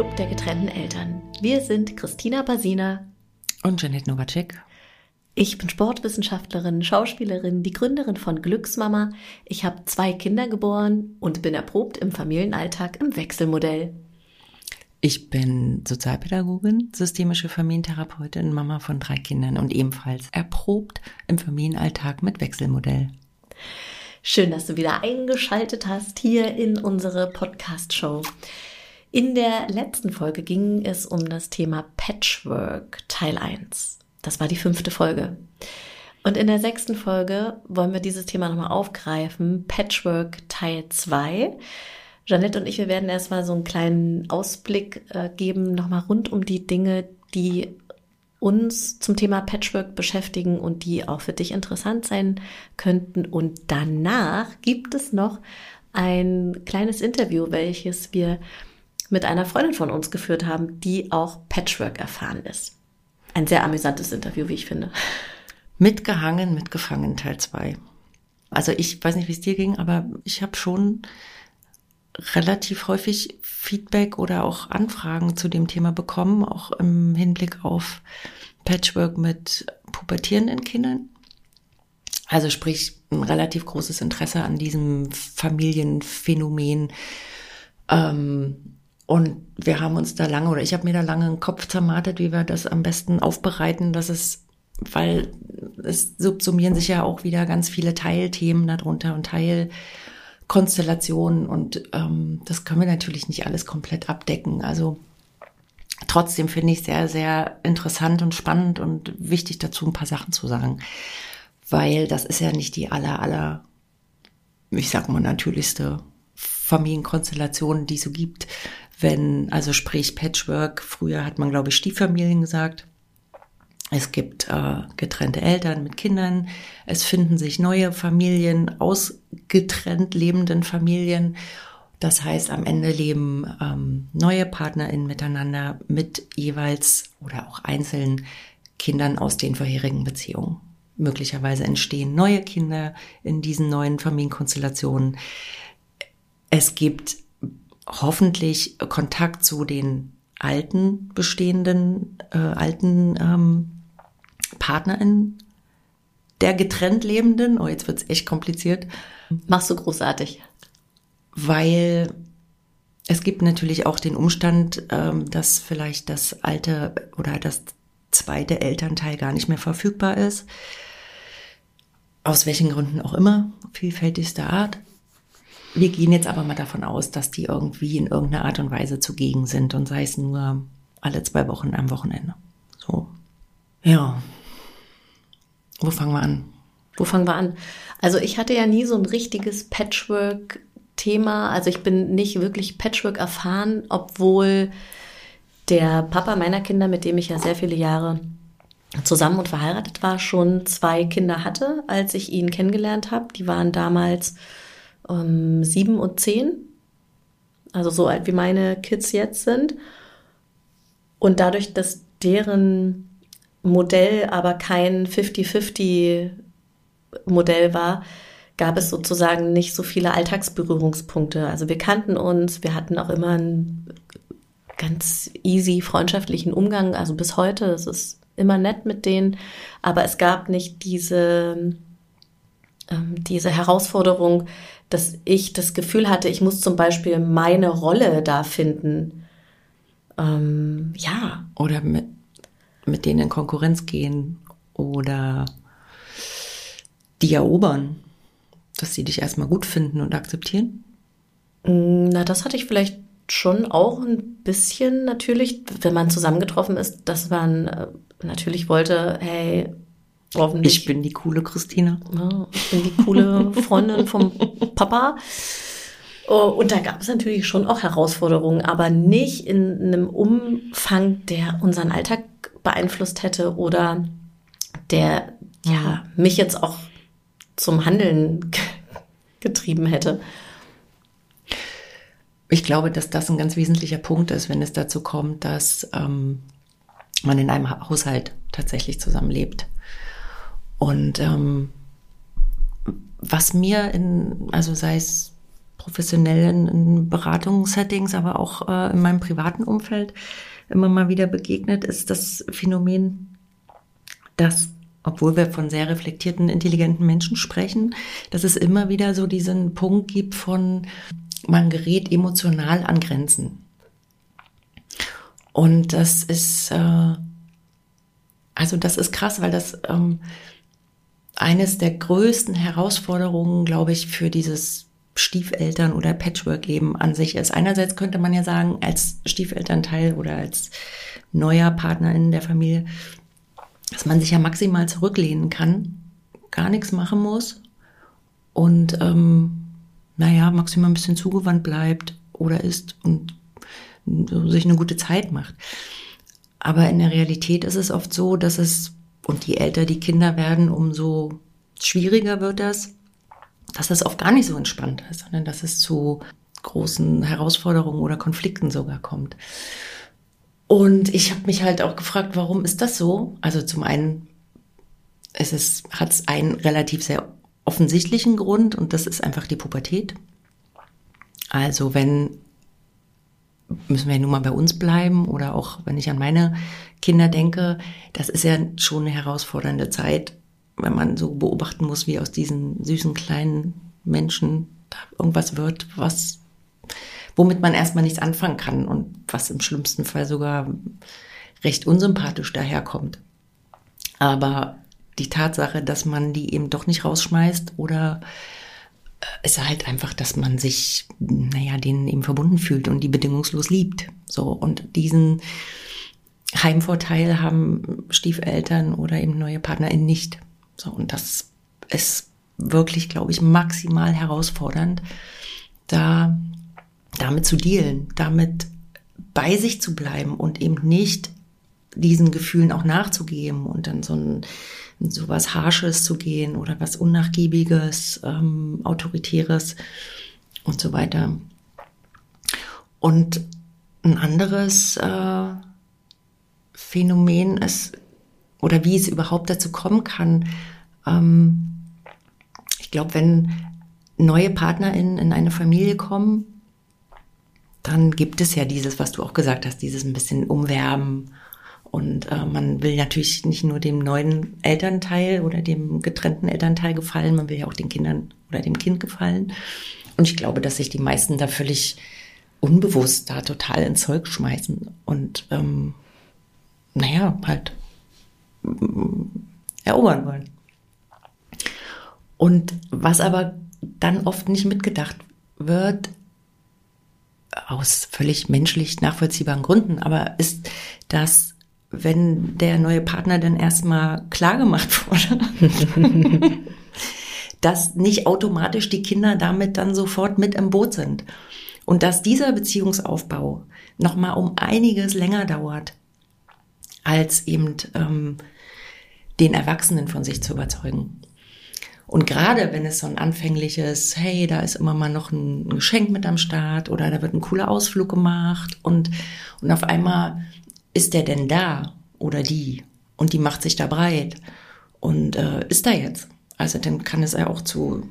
Club der getrennten Eltern. Wir sind Christina Basina und Janet Nowacek. Ich bin Sportwissenschaftlerin, Schauspielerin, die Gründerin von Glücksmama. Ich habe zwei Kinder geboren und bin erprobt im Familienalltag im Wechselmodell. Ich bin Sozialpädagogin, systemische Familientherapeutin, Mama von drei Kindern und ebenfalls erprobt im Familienalltag mit Wechselmodell. Schön, dass du wieder eingeschaltet hast hier in unsere Podcast-Show. In der letzten Folge ging es um das Thema Patchwork Teil 1. Das war die fünfte Folge. Und in der sechsten Folge wollen wir dieses Thema nochmal aufgreifen. Patchwork Teil 2. Jeanette und ich, wir werden erstmal so einen kleinen Ausblick äh, geben, nochmal rund um die Dinge, die uns zum Thema Patchwork beschäftigen und die auch für dich interessant sein könnten. Und danach gibt es noch ein kleines Interview, welches wir mit einer Freundin von uns geführt haben, die auch Patchwork erfahren ist. Ein sehr amüsantes Interview, wie ich finde. Mitgehangen, mitgefangen, Teil 2. Also ich weiß nicht, wie es dir ging, aber ich habe schon relativ häufig Feedback oder auch Anfragen zu dem Thema bekommen, auch im Hinblick auf Patchwork mit pubertierenden Kindern. Also sprich, ein relativ großes Interesse an diesem Familienphänomen. Ähm, und wir haben uns da lange, oder ich habe mir da lange einen Kopf zermartet, wie wir das am besten aufbereiten, dass es, weil es subsumieren sich ja auch wieder ganz viele Teilthemen darunter und Teil Konstellationen und ähm, das können wir natürlich nicht alles komplett abdecken. Also trotzdem finde ich sehr, sehr interessant und spannend und wichtig dazu ein paar Sachen zu sagen, weil das ist ja nicht die aller, aller, ich sag mal, natürlichste Familienkonstellation, die es so gibt. Wenn, also sprich Patchwork, früher hat man, glaube ich, Stieffamilien gesagt. Es gibt äh, getrennte Eltern mit Kindern. Es finden sich neue Familien aus getrennt lebenden Familien. Das heißt, am Ende leben ähm, neue PartnerInnen miteinander mit jeweils oder auch einzelnen Kindern aus den vorherigen Beziehungen. Möglicherweise entstehen neue Kinder in diesen neuen Familienkonstellationen. Es gibt hoffentlich Kontakt zu den alten bestehenden, äh, alten ähm, Partnerin der getrennt Lebenden. Oh, jetzt wird's echt kompliziert. Machst du großartig. Weil es gibt natürlich auch den Umstand, ähm, dass vielleicht das alte oder das zweite Elternteil gar nicht mehr verfügbar ist. Aus welchen Gründen auch immer, vielfältigster Art. Wir gehen jetzt aber mal davon aus, dass die irgendwie in irgendeiner Art und Weise zugegen sind und sei es nur alle zwei Wochen am Wochenende. So. Ja, wo fangen wir an? Wo fangen wir an? Also ich hatte ja nie so ein richtiges Patchwork-Thema. Also ich bin nicht wirklich Patchwork erfahren, obwohl der Papa meiner Kinder, mit dem ich ja sehr viele Jahre zusammen und verheiratet war, schon zwei Kinder hatte, als ich ihn kennengelernt habe. Die waren damals ähm, sieben und zehn, also so alt wie meine Kids jetzt sind. Und dadurch, dass deren Modell aber kein 50-50 Modell war, gab es sozusagen nicht so viele Alltagsberührungspunkte. Also wir kannten uns, wir hatten auch immer einen ganz easy freundschaftlichen Umgang, also bis heute, es ist immer nett mit denen, aber es gab nicht diese, ähm, diese Herausforderung, dass ich das Gefühl hatte, ich muss zum Beispiel meine Rolle da finden. Ähm, ja. Oder mit, mit denen in Konkurrenz gehen oder die erobern, dass sie dich erstmal gut finden und akzeptieren? Mm, na, das hatte ich vielleicht schon auch ein bisschen natürlich, wenn man zusammengetroffen ist, dass man äh, natürlich wollte, hey, hoffentlich. Ich bin die coole Christina. Ja, ich bin die coole Freundin vom Papa. Oh, und da gab es natürlich schon auch Herausforderungen, aber nicht in einem Umfang, der unseren Alltag beeinflusst hätte oder der ja mich jetzt auch zum Handeln getrieben hätte. Ich glaube, dass das ein ganz wesentlicher Punkt ist, wenn es dazu kommt, dass ähm, man in einem Haushalt tatsächlich zusammenlebt. Und ähm, was mir in, also sei es professionellen in Beratungssettings, aber auch äh, in meinem privaten Umfeld immer mal wieder begegnet, ist das Phänomen, dass obwohl wir von sehr reflektierten, intelligenten Menschen sprechen, dass es immer wieder so diesen Punkt gibt von, man gerät emotional an Grenzen. Und das ist, äh, also das ist krass, weil das ähm, eines der größten Herausforderungen, glaube ich, für dieses Stiefeltern oder Patchwork-Leben an sich ist. Einerseits könnte man ja sagen, als Stiefelternteil oder als neuer Partner in der Familie, dass man sich ja maximal zurücklehnen kann, gar nichts machen muss und ähm, naja, maximal ein bisschen zugewandt bleibt oder ist und sich eine gute Zeit macht. Aber in der Realität ist es oft so, dass es, und je älter die Kinder werden, umso schwieriger wird das, dass es oft gar nicht so entspannt ist, sondern dass es zu großen Herausforderungen oder Konflikten sogar kommt. Und ich habe mich halt auch gefragt, warum ist das so? Also zum einen es ist, hat es einen relativ sehr offensichtlichen Grund und das ist einfach die Pubertät. Also wenn müssen wir ja nun mal bei uns bleiben oder auch wenn ich an meine Kinder denke, das ist ja schon eine herausfordernde Zeit, wenn man so beobachten muss, wie aus diesen süßen kleinen Menschen da irgendwas wird, was, womit man erstmal nichts anfangen kann und was im schlimmsten Fall sogar recht unsympathisch daherkommt. Aber die Tatsache, dass man die eben doch nicht rausschmeißt oder äh, ist halt einfach, dass man sich, naja, denen eben verbunden fühlt und die bedingungslos liebt. So, und diesen Heimvorteil haben Stiefeltern oder eben neue PartnerInnen nicht. So, und das ist wirklich, glaube ich, maximal herausfordernd, da damit zu dealen, damit bei sich zu bleiben und eben nicht diesen Gefühlen auch nachzugeben und dann so ein so was Harsches zu gehen oder was Unnachgiebiges, ähm, Autoritäres und so weiter. Und ein anderes äh, Phänomen ist, oder wie es überhaupt dazu kommen kann, ähm, ich glaube, wenn neue PartnerInnen in eine Familie kommen, dann gibt es ja dieses, was du auch gesagt hast, dieses ein bisschen Umwerben. Und äh, man will natürlich nicht nur dem neuen Elternteil oder dem getrennten Elternteil gefallen, man will ja auch den Kindern oder dem Kind gefallen. Und ich glaube, dass sich die meisten da völlig unbewusst da total ins Zeug schmeißen. Und ähm, naja, halt erobern wollen. Und was aber dann oft nicht mitgedacht wird, aus völlig menschlich nachvollziehbaren Gründen, aber ist, dass wenn der neue Partner dann erstmal klar gemacht wurde, dass nicht automatisch die Kinder damit dann sofort mit im Boot sind. Und dass dieser Beziehungsaufbau nochmal um einiges länger dauert, als eben ähm, den Erwachsenen von sich zu überzeugen. Und gerade wenn es so ein anfängliches, hey, da ist immer mal noch ein Geschenk mit am Start oder da wird ein cooler Ausflug gemacht und, und auf einmal ist der denn da oder die? Und die macht sich da breit und äh, ist da jetzt. Also dann kann es ja auch zu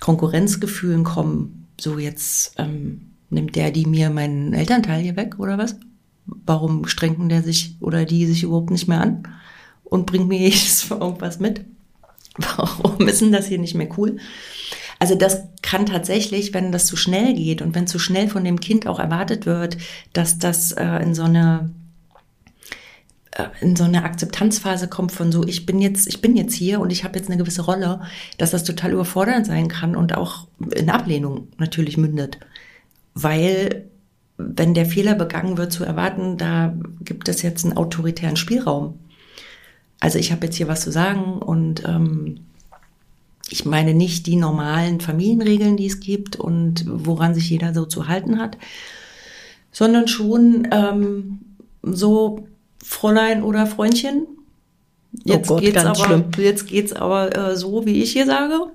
Konkurrenzgefühlen kommen. So jetzt ähm, nimmt der die mir meinen Elternteil hier weg oder was? Warum strengen der sich oder die sich überhaupt nicht mehr an und bringt mir jedes Mal irgendwas mit? Warum ist denn das hier nicht mehr cool? Also das kann tatsächlich, wenn das zu schnell geht und wenn zu schnell von dem Kind auch erwartet wird, dass das äh, in so eine äh, in so eine Akzeptanzphase kommt von so, ich bin jetzt, ich bin jetzt hier und ich habe jetzt eine gewisse Rolle, dass das total überfordernd sein kann und auch in Ablehnung natürlich mündet. Weil wenn der Fehler begangen wird, zu erwarten, da gibt es jetzt einen autoritären Spielraum. Also ich habe jetzt hier was zu sagen und ähm, ich meine nicht die normalen Familienregeln, die es gibt und woran sich jeder so zu halten hat, sondern schon ähm, so Fräulein oder Freundchen. Jetzt oh Gott, geht's aber, schlimm. jetzt geht's aber äh, so, wie ich hier sage.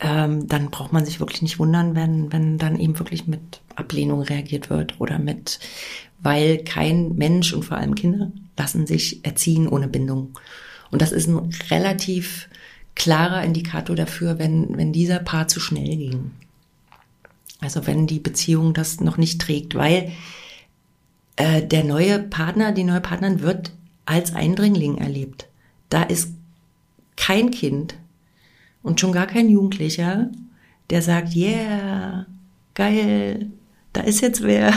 Ähm, dann braucht man sich wirklich nicht wundern, wenn, wenn dann eben wirklich mit Ablehnung reagiert wird oder mit, weil kein Mensch und vor allem Kinder lassen sich erziehen ohne Bindung. Und das ist ein relativ klarer Indikator dafür, wenn, wenn dieser Paar zu schnell ging. Also wenn die Beziehung das noch nicht trägt, weil äh, der neue Partner, die neue Partnerin wird als Eindringling erlebt. Da ist kein Kind und schon gar kein Jugendlicher, der sagt, yeah, geil, da ist jetzt wer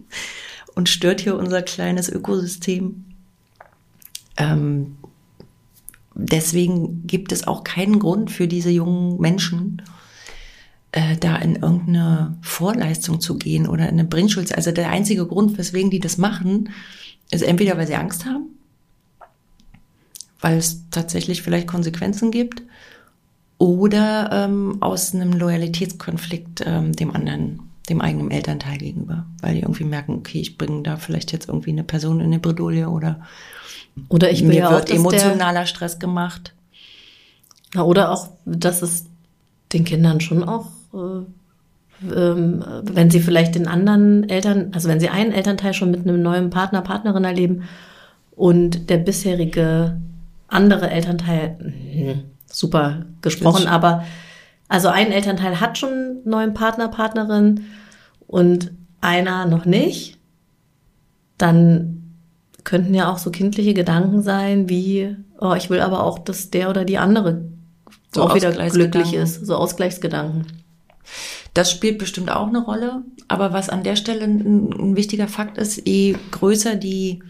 und stört hier unser kleines Ökosystem. Ähm, deswegen gibt es auch keinen Grund für diese jungen Menschen, äh, da in irgendeine Vorleistung zu gehen oder in eine Bringschuld. Also der einzige Grund, weswegen die das machen, ist entweder, weil sie Angst haben, weil es tatsächlich vielleicht Konsequenzen gibt, oder ähm, aus einem Loyalitätskonflikt ähm, dem anderen, dem eigenen Elternteil gegenüber, weil die irgendwie merken, okay, ich bringe da vielleicht jetzt irgendwie eine Person in eine Bredouille oder oder ich mir ja wird auch, emotionaler der, Stress gemacht. Na, oder auch, dass es den Kindern schon auch, äh, ähm, wenn sie vielleicht den anderen Eltern, also wenn sie einen Elternteil schon mit einem neuen Partner, Partnerin erleben und der bisherige andere Elternteil, mh, super gesprochen, aber also ein Elternteil hat schon einen neuen Partner, Partnerin und einer noch nicht, dann könnten ja auch so kindliche Gedanken sein wie, oh, ich will aber auch, dass der oder die andere so auch wieder glücklich ist, so Ausgleichsgedanken. Das spielt bestimmt auch eine Rolle, aber was an der Stelle ein, ein wichtiger Fakt ist, je größer die,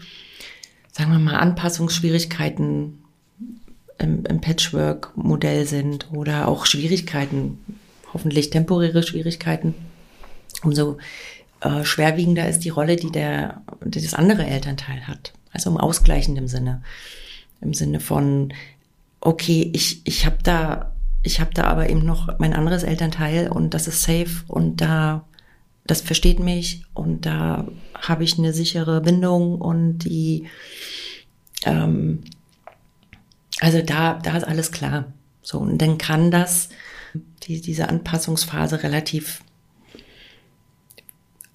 sagen wir mal, Anpassungsschwierigkeiten im, im Patchwork-Modell sind oder auch Schwierigkeiten, hoffentlich temporäre Schwierigkeiten, umso äh, schwerwiegender ist die Rolle, die der, die das andere Elternteil hat. Also im ausgleichenden Sinne. Im Sinne von, okay, ich, ich habe da, ich da aber eben noch mein anderes Elternteil und das ist safe und da, das versteht mich und da habe ich eine sichere Bindung und die, ähm, also da, da ist alles klar. So, und dann kann das, die, diese Anpassungsphase relativ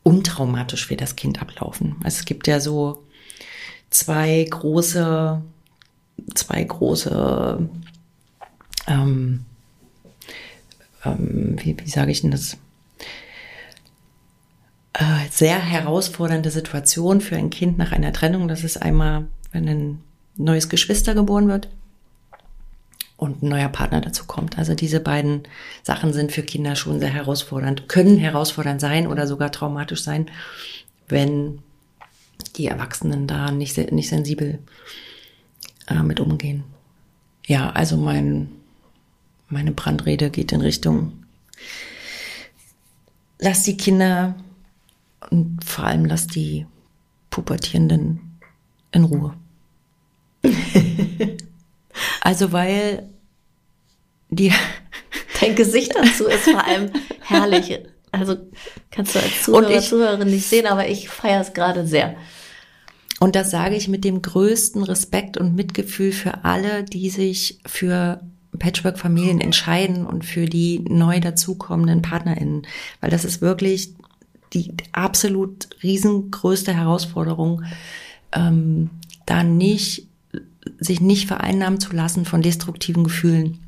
untraumatisch für das Kind ablaufen. Also es gibt ja so zwei große, zwei große, ähm, ähm, wie, wie sage ich denn das? Äh, sehr herausfordernde Situation für ein Kind nach einer Trennung. Das ist einmal, wenn ein neues Geschwister geboren wird und ein neuer Partner dazu kommt. Also diese beiden Sachen sind für Kinder schon sehr herausfordernd, können herausfordernd sein oder sogar traumatisch sein, wenn die Erwachsenen da nicht, nicht sensibel äh, mit umgehen. Ja, also mein, meine Brandrede geht in Richtung, lass die Kinder und vor allem lass die Pubertierenden in Ruhe. also weil die Dein Gesicht dazu ist vor allem herrlich. Also kannst du als Zuhörer, ich, Zuhörerin nicht sehen, aber ich feiere es gerade sehr. Und das sage ich mit dem größten Respekt und Mitgefühl für alle, die sich für Patchwork-Familien entscheiden und für die neu dazukommenden PartnerInnen. Weil das ist wirklich die absolut riesengrößte Herausforderung, ähm, da nicht, sich nicht vereinnahmen zu lassen von destruktiven Gefühlen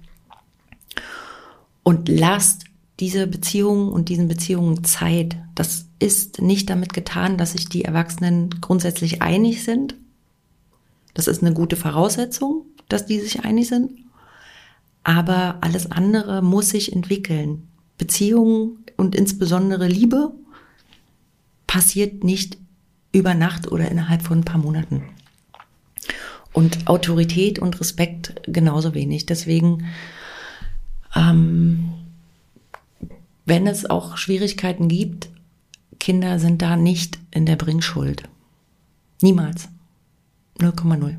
und lasst diese Beziehungen und diesen Beziehungen Zeit. Das ist nicht damit getan, dass sich die Erwachsenen grundsätzlich einig sind. Das ist eine gute Voraussetzung, dass die sich einig sind. Aber alles andere muss sich entwickeln. Beziehungen und insbesondere Liebe passiert nicht über Nacht oder innerhalb von ein paar Monaten. Und Autorität und Respekt genauso wenig. Deswegen ähm, wenn es auch Schwierigkeiten gibt, Kinder sind da nicht in der Bringschuld. Niemals. 0,0.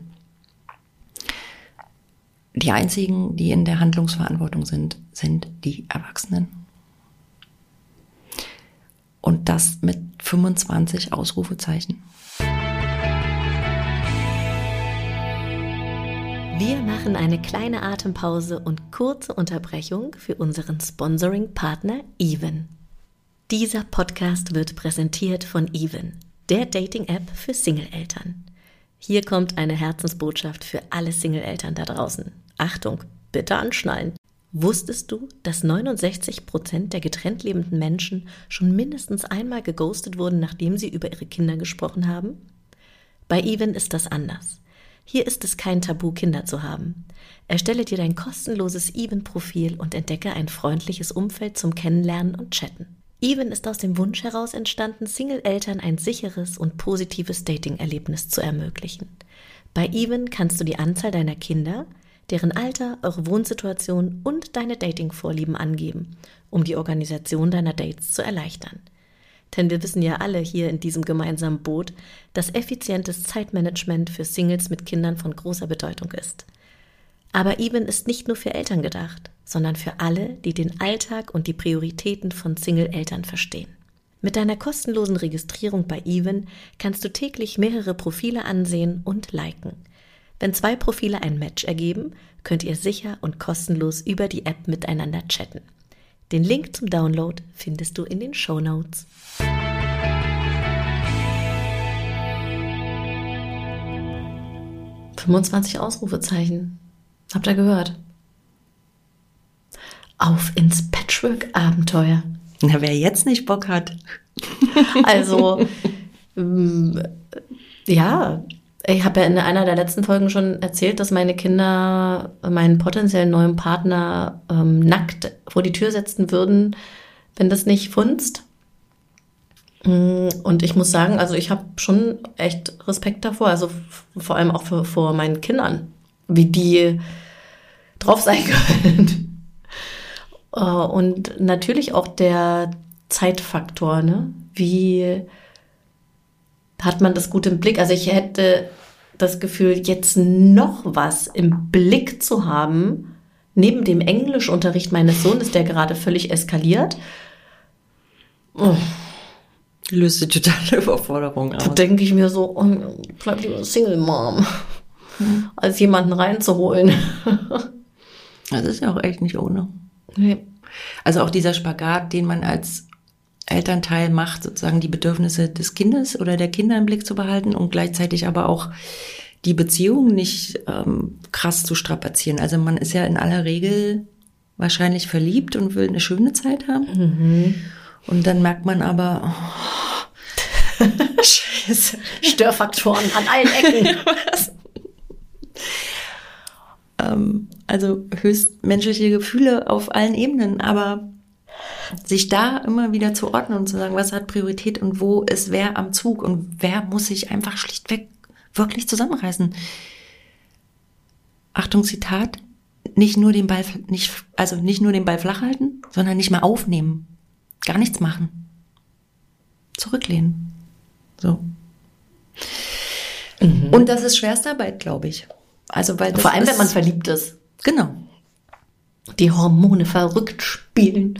Die einzigen, die in der Handlungsverantwortung sind, sind die Erwachsenen. Und das mit 25 Ausrufezeichen. Wir machen eine kleine Atempause und kurze Unterbrechung für unseren Sponsoring-Partner Even. Dieser Podcast wird präsentiert von Even, der Dating-App für Single-Eltern. Hier kommt eine Herzensbotschaft für alle Single-Eltern da draußen. Achtung, bitte anschnallen. Wusstest du, dass 69 Prozent der getrennt lebenden Menschen schon mindestens einmal geghostet wurden, nachdem sie über ihre Kinder gesprochen haben? Bei Even ist das anders. Hier ist es kein Tabu, Kinder zu haben. Erstelle dir dein kostenloses Even-Profil und entdecke ein freundliches Umfeld zum Kennenlernen und Chatten. Even ist aus dem Wunsch heraus entstanden, Single-Eltern ein sicheres und positives Dating-Erlebnis zu ermöglichen. Bei Even kannst du die Anzahl deiner Kinder, deren Alter, eure Wohnsituation und deine Dating-Vorlieben angeben, um die Organisation deiner Dates zu erleichtern. Denn wir wissen ja alle hier in diesem gemeinsamen Boot, dass effizientes Zeitmanagement für Singles mit Kindern von großer Bedeutung ist. Aber Even ist nicht nur für Eltern gedacht, sondern für alle, die den Alltag und die Prioritäten von Single-Eltern verstehen. Mit deiner kostenlosen Registrierung bei Even kannst du täglich mehrere Profile ansehen und liken – wenn zwei Profile ein Match ergeben, könnt ihr sicher und kostenlos über die App miteinander chatten. Den Link zum Download findest du in den Show Notes. »25 Ausrufezeichen«. Habt ihr gehört? Auf ins Patchwork-Abenteuer. Na, wer jetzt nicht Bock hat. also, ähm, ja, ich habe ja in einer der letzten Folgen schon erzählt, dass meine Kinder meinen potenziellen neuen Partner ähm, nackt vor die Tür setzen würden, wenn das nicht funzt. Mm, und ich muss sagen, also ich habe schon echt Respekt davor, also vor allem auch für, vor meinen Kindern, wie die drauf sein können. Äh, und natürlich auch der Zeitfaktor, ne? Wie hat man das gut im Blick. Also ich hätte das Gefühl, jetzt noch was im Blick zu haben, neben dem Englischunterricht meines Sohnes, der gerade völlig eskaliert. Oh. Löst die totale Überforderung aus. Da denke ich mir so, oh, bleib lieber Single Mom, hm. als jemanden reinzuholen. das ist ja auch echt nicht ohne. Nee. Also auch dieser Spagat, den man als Elternteil macht, sozusagen die Bedürfnisse des Kindes oder der Kinder im Blick zu behalten und gleichzeitig aber auch die Beziehung nicht ähm, krass zu strapazieren. Also man ist ja in aller Regel wahrscheinlich verliebt und will eine schöne Zeit haben. Mhm. Und dann merkt man aber, oh, Scheiße. Störfaktoren an allen Ecken. ähm, also höchst menschliche Gefühle auf allen Ebenen, aber sich da immer wieder zu ordnen und zu sagen, was hat Priorität und wo ist wer am Zug und wer muss sich einfach schlichtweg wirklich zusammenreißen. Achtung, Zitat, nicht nur den Ball, nicht, also nicht nur den Ball flach halten, sondern nicht mal aufnehmen. Gar nichts machen. Zurücklehnen. So. Mhm. Und das ist Schwerstarbeit, glaube ich. Also, weil Vor allem, ist, wenn man verliebt ist. Genau. Die Hormone verrückt spielen.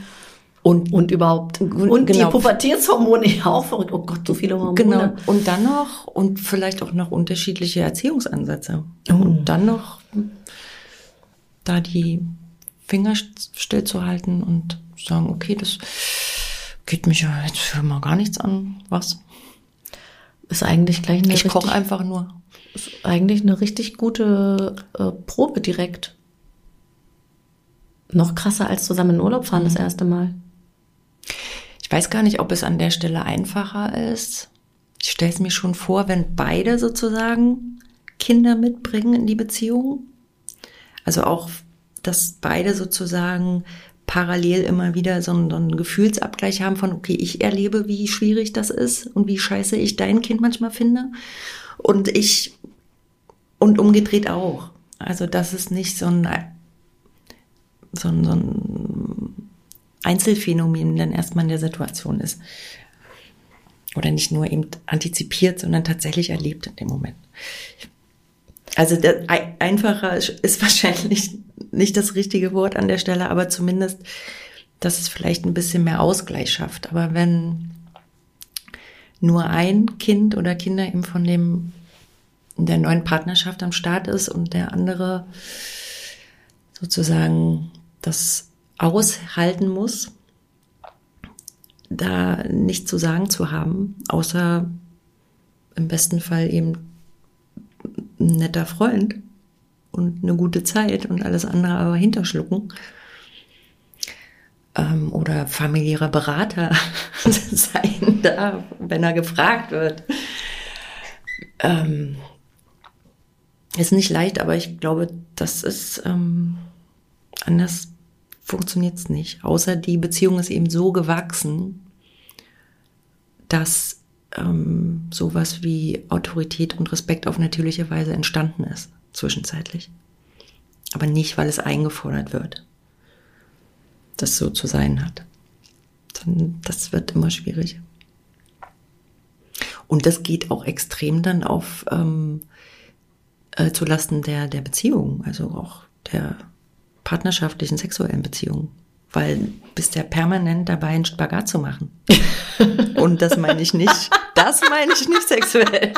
Und, und überhaupt. Und genau. die Pubertätshormone ja auch verrückt. Oh Gott, so viele Hormone. Genau. Und dann noch, und vielleicht auch noch unterschiedliche Erziehungsansätze. Oh. Und dann noch da die Finger still zu halten und sagen, okay, das geht mich ja jetzt für mal gar nichts an. Was? Ist eigentlich gleich eine. Ich koche einfach nur. Ist eigentlich eine richtig gute äh, Probe direkt. Noch krasser als zusammen in Urlaub fahren mhm. das erste Mal. Ich weiß gar nicht, ob es an der Stelle einfacher ist. Ich stelle es mir schon vor, wenn beide sozusagen Kinder mitbringen in die Beziehung. Also auch, dass beide sozusagen parallel immer wieder so einen, so einen, Gefühlsabgleich haben von, okay, ich erlebe, wie schwierig das ist und wie scheiße ich dein Kind manchmal finde. Und ich, und umgedreht auch. Also, dass es nicht so ein, so ein, so ein Einzelfänomen dann erstmal in der Situation ist. Oder nicht nur eben antizipiert, sondern tatsächlich erlebt in dem Moment. Also einfacher ist wahrscheinlich nicht das richtige Wort an der Stelle, aber zumindest, dass es vielleicht ein bisschen mehr Ausgleich schafft. Aber wenn nur ein Kind oder Kinder eben von dem in der neuen Partnerschaft am Start ist und der andere sozusagen das aushalten muss, da nichts zu sagen zu haben, außer im besten Fall eben ein netter Freund und eine gute Zeit und alles andere aber hinterschlucken, ähm, oder familiärer Berater sein darf, wenn er gefragt wird. Ähm, ist nicht leicht, aber ich glaube, das ist ähm, anders funktioniert es nicht. Außer die Beziehung ist eben so gewachsen, dass ähm, sowas wie Autorität und Respekt auf natürliche Weise entstanden ist, zwischenzeitlich. Aber nicht, weil es eingefordert wird, das so zu sein hat. Das wird immer schwierig. Und das geht auch extrem dann auf ähm, äh, zulasten der, der Beziehung, also auch der partnerschaftlichen sexuellen Beziehung. Weil bist ja permanent dabei, einen Spagat zu machen. Und das meine ich nicht, das meine ich nicht sexuell.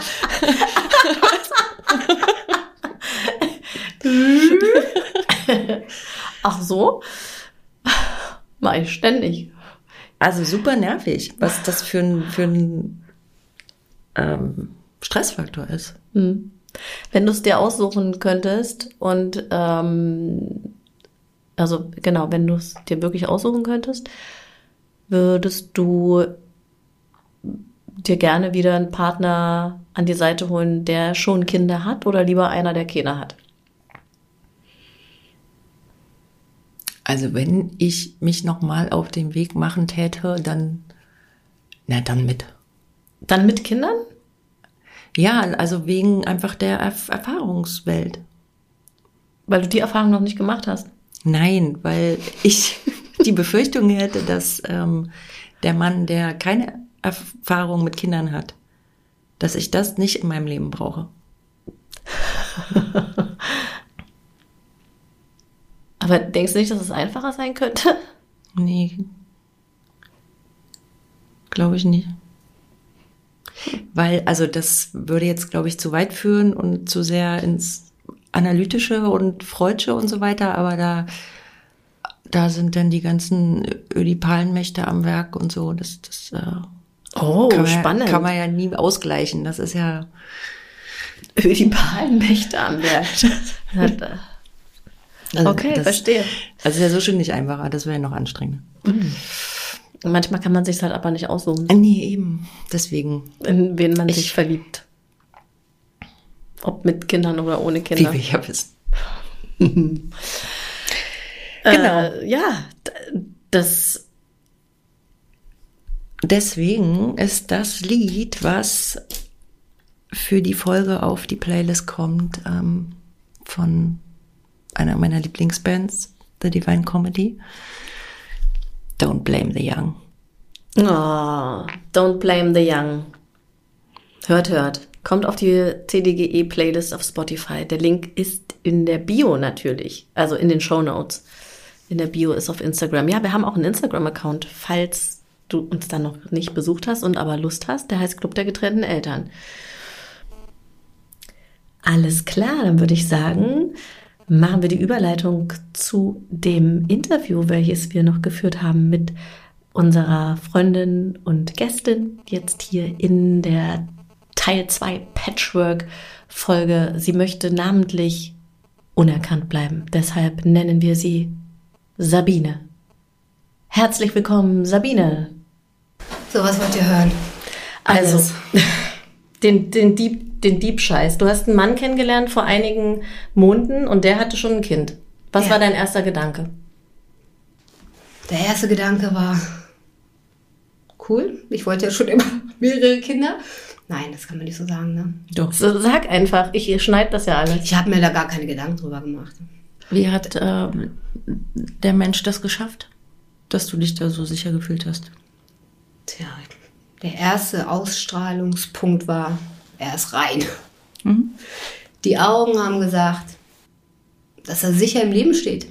Ach so? Mach ich ständig. Also super nervig, was das für ein, für ein ähm, Stressfaktor ist. Hm. Wenn du es dir aussuchen könntest und ähm, also genau, wenn du es dir wirklich aussuchen könntest, würdest du dir gerne wieder einen Partner an die Seite holen, der schon Kinder hat oder lieber einer, der Kinder hat? Also wenn ich mich nochmal auf den Weg machen täte, dann, na dann mit. Dann mit Kindern? Ja, also wegen einfach der Erf Erfahrungswelt. Weil du die Erfahrung noch nicht gemacht hast? Nein, weil ich die Befürchtung hätte, dass ähm, der Mann, der keine Erfahrung mit Kindern hat, dass ich das nicht in meinem Leben brauche. Aber denkst du nicht, dass es einfacher sein könnte? Nee. Glaube ich nicht. Weil, also das würde jetzt, glaube ich, zu weit führen und zu sehr ins Analytische und Freudsche und so weiter, aber da, da sind dann die ganzen ödipalen Mächte am Werk und so. Das, das äh, oh, kann man, spannend. Kann man ja nie ausgleichen. Das ist ja. Ödipalen Mächte am Werk. also okay, das, verstehe. Also ist ja so schön nicht einfacher, das wäre ja noch anstrengender. Mhm. Manchmal kann man sich halt aber nicht aussuchen. Nee, eben. Deswegen. In wen man ich, sich verliebt. Ob mit Kindern oder ohne Kinder. Wie wir ja wissen. genau. Äh, ja, das. Deswegen ist das Lied, was für die Folge auf die Playlist kommt, ähm, von einer meiner Lieblingsbands, The Divine Comedy. Don't blame the young. Oh, don't blame the young. Hört, hört. Kommt auf die CDGE-Playlist auf Spotify. Der Link ist in der Bio natürlich, also in den Show Notes. In der Bio ist auf Instagram. Ja, wir haben auch einen Instagram-Account, falls du uns dann noch nicht besucht hast und aber Lust hast. Der heißt Club der getrennten Eltern. Alles klar, dann würde ich sagen, machen wir die Überleitung zu dem Interview, welches wir noch geführt haben mit unserer Freundin und Gästin jetzt hier in der Teil 2 Patchwork-Folge. Sie möchte namentlich unerkannt bleiben. Deshalb nennen wir sie Sabine. Herzlich willkommen, Sabine. So, was wollt ihr hören? Also, den, den, Dieb, den Diebscheiß. Du hast einen Mann kennengelernt vor einigen Monaten und der hatte schon ein Kind. Was ja. war dein erster Gedanke? Der erste Gedanke war, cool, ich wollte ja schon immer mehrere Kinder. Nein, das kann man nicht so sagen, ne? Doch. So, sag einfach, ich schneide das ja alles. Ich habe mir da gar keine Gedanken drüber gemacht. Wie hat äh, der Mensch das geschafft, dass du dich da so sicher gefühlt hast? Tja, der erste Ausstrahlungspunkt war, er ist rein. Mhm. Die Augen haben gesagt, dass er sicher im Leben steht.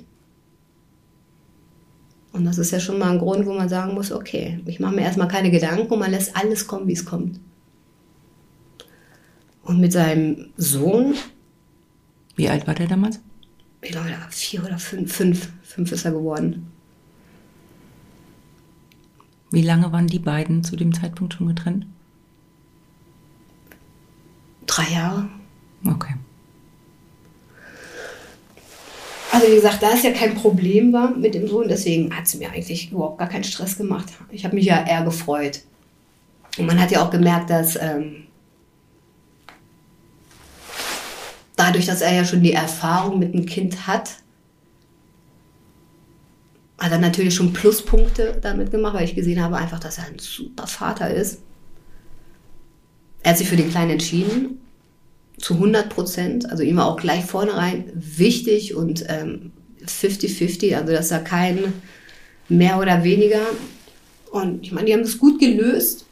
Und das ist ja schon mal ein Grund, wo man sagen muss, okay, ich mache mir erstmal keine Gedanken und man lässt alles kommen, wie es kommt. Und mit seinem Sohn. Wie alt war der damals? Ich glaube, er war vier oder fünf. Fünf, fünf ist er geworden. Wie lange waren die beiden zu dem Zeitpunkt schon getrennt? Drei Jahre. Okay. Also wie gesagt, da es ja kein Problem war mit dem Sohn, deswegen hat sie mir eigentlich überhaupt gar keinen Stress gemacht. Ich habe mich ja eher gefreut. Und man hat ja auch gemerkt, dass ähm, dadurch, dass er ja schon die Erfahrung mit dem Kind hat, hat er natürlich schon Pluspunkte damit gemacht, weil ich gesehen habe einfach, dass er ein super Vater ist. Er hat sich für den Kleinen entschieden, zu 100 Prozent, also ihm auch gleich vornherein wichtig und 50-50, ähm, also dass er kein mehr oder weniger. Und ich meine, die haben das gut gelöst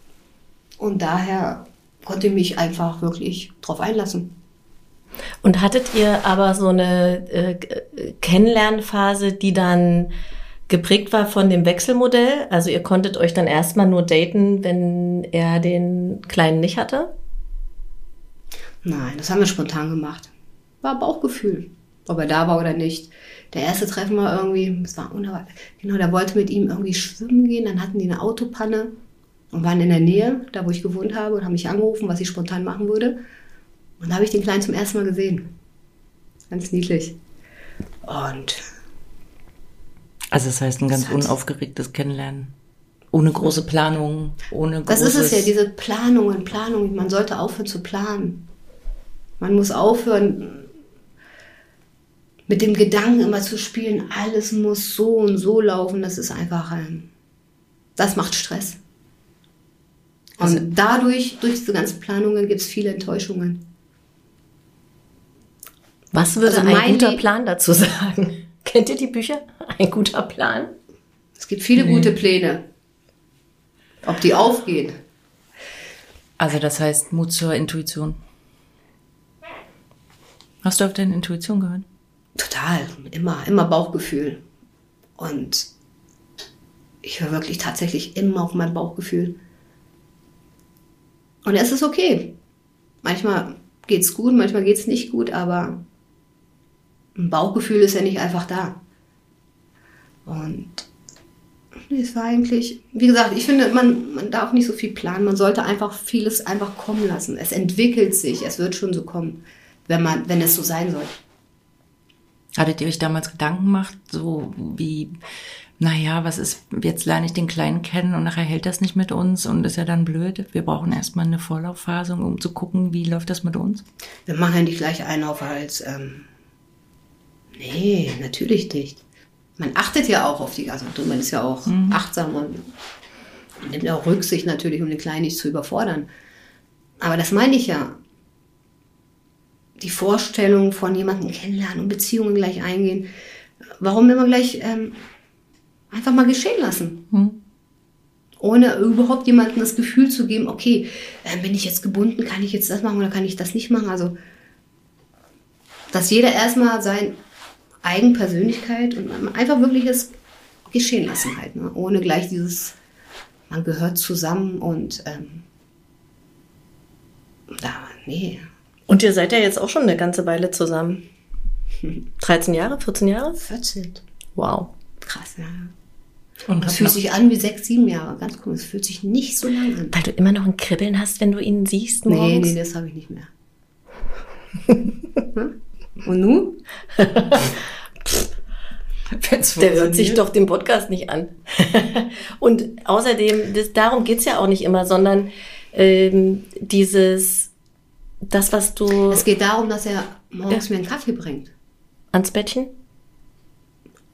und daher konnte ich mich einfach wirklich drauf einlassen. Und hattet ihr aber so eine äh, Kennenlernphase, die dann geprägt war von dem Wechselmodell? Also ihr konntet euch dann erstmal nur daten, wenn er den Kleinen nicht hatte? Nein, das haben wir spontan gemacht. War Bauchgefühl, ob er da war oder nicht. Der erste Treffen war irgendwie, es war unerwartet. Genau, der wollte mit ihm irgendwie schwimmen gehen, dann hatten die eine Autopanne und waren in der Nähe, da wo ich gewohnt habe, und haben mich angerufen, was ich spontan machen würde. Und da habe ich den Kleinen zum ersten Mal gesehen. Ganz niedlich. Und. Also, das heißt, ein ganz unaufgeregtes Kennenlernen. Ohne große Planung, ohne Das ist es ja, diese Planungen, Planungen. Man sollte aufhören zu planen. Man muss aufhören, mit dem Gedanken immer zu spielen, alles muss so und so laufen. Das ist einfach, ähm, das macht Stress. Und also, dadurch, durch diese ganzen Planungen, gibt es viele Enttäuschungen. Was würde also ein guter Plan dazu sagen? Kennt ihr die Bücher? Ein guter Plan? Es gibt viele nee. gute Pläne. Ob die aufgehen. Also das heißt Mut zur Intuition. Hast du auf deine Intuition gehört? Total, immer, immer Bauchgefühl. Und ich höre wirklich tatsächlich immer auf mein Bauchgefühl. Und es ist okay. Manchmal geht es gut, manchmal geht es nicht gut, aber ein Bauchgefühl ist ja nicht einfach da. Und es war eigentlich, wie gesagt, ich finde, man, man darf nicht so viel planen. Man sollte einfach vieles einfach kommen lassen. Es entwickelt sich, es wird schon so kommen, wenn, man, wenn es so sein soll. Hattet ihr euch damals Gedanken gemacht, so wie, naja, was ist, jetzt lerne ich den Kleinen kennen und nachher hält das nicht mit uns und ist ja dann blöd. Wir brauchen erstmal eine Vorlaufphase, um zu gucken, wie läuft das mit uns? Wir machen ja nicht gleich einen auf als ähm, Nee, natürlich nicht. Man achtet ja auch auf die, also man ist ja auch mhm. achtsam und nimmt auch Rücksicht natürlich, um den Kleinen nicht zu überfordern. Aber das meine ich ja. Die Vorstellung von jemandem kennenlernen und Beziehungen gleich eingehen. Warum immer gleich ähm, einfach mal geschehen lassen? Mhm. Ohne überhaupt jemandem das Gefühl zu geben, okay, äh, bin ich jetzt gebunden, kann ich jetzt das machen oder kann ich das nicht machen? Also, dass jeder erstmal sein Eigenpersönlichkeit und einfach wirklich es geschehen lassen halt, ne? ohne gleich dieses, man gehört zusammen und ähm, da, nee. Und ihr seid ja jetzt auch schon eine ganze Weile zusammen. 13 Jahre, 14 Jahre? 14. Wow. Krass, ja. Und es fühlt sich an wie sechs, sieben Jahre. Ganz komisch. Es fühlt sich nicht so lange an. Weil du immer noch ein Kribbeln hast, wenn du ihn siehst morgens? Nee, nee, das habe ich nicht mehr. Und nun? Der hört sich doch den Podcast nicht an. und außerdem, das, darum geht's ja auch nicht immer, sondern ähm, dieses, das, was du. Es geht darum, dass er morgens ja. mir einen Kaffee bringt. Ans Bettchen?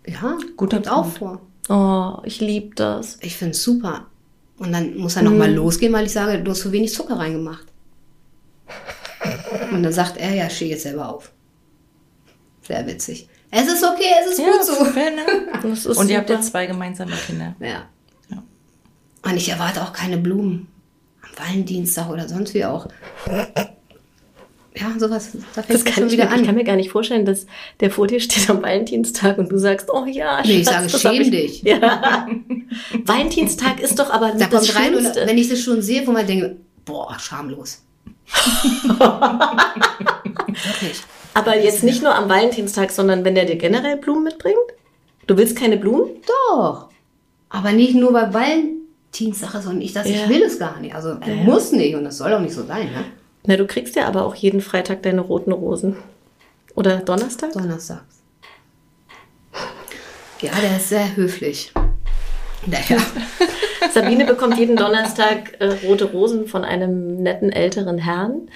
Ja, gut kommt auch vor. Oh, ich liebe das. Ich finde es super. Und dann muss er nochmal mm. losgehen, weil ich sage, du hast zu wenig Zucker reingemacht. Und dann sagt er, ja, steh jetzt selber auf. Sehr witzig. Es ist okay, es ist ja, gut so. Ne? Ist und ihr habt ja zwei gemeinsame Kinder. Ja. ja. Und ich erwarte auch keine Blumen. Am Valentinstag oder sonst wie auch. Ja, sowas, da fängt das schon wieder mir, an. Ich kann mir gar nicht vorstellen, dass der vor dir steht am Valentinstag und du sagst, oh ja, Nee, ich sage, schäm ich, dich. Ja. Valentinstag ist doch aber da das kommt rein und wenn ich das schon sehe, wo man denkt, boah, schamlos. Wirklich. Aber jetzt nicht nur am Valentinstag, sondern wenn der dir generell Blumen mitbringt? Du willst keine Blumen? Doch. Aber nicht nur bei Valentinstag, sondern ich, dass ja. ich will es gar nicht. Also er ja. muss nicht und das soll auch nicht so sein. Ne? Na, du kriegst ja aber auch jeden Freitag deine roten Rosen. Oder Donnerstag? Donnerstags. Ja, der ist sehr höflich. Naja. Sabine bekommt jeden Donnerstag äh, rote Rosen von einem netten älteren Herrn.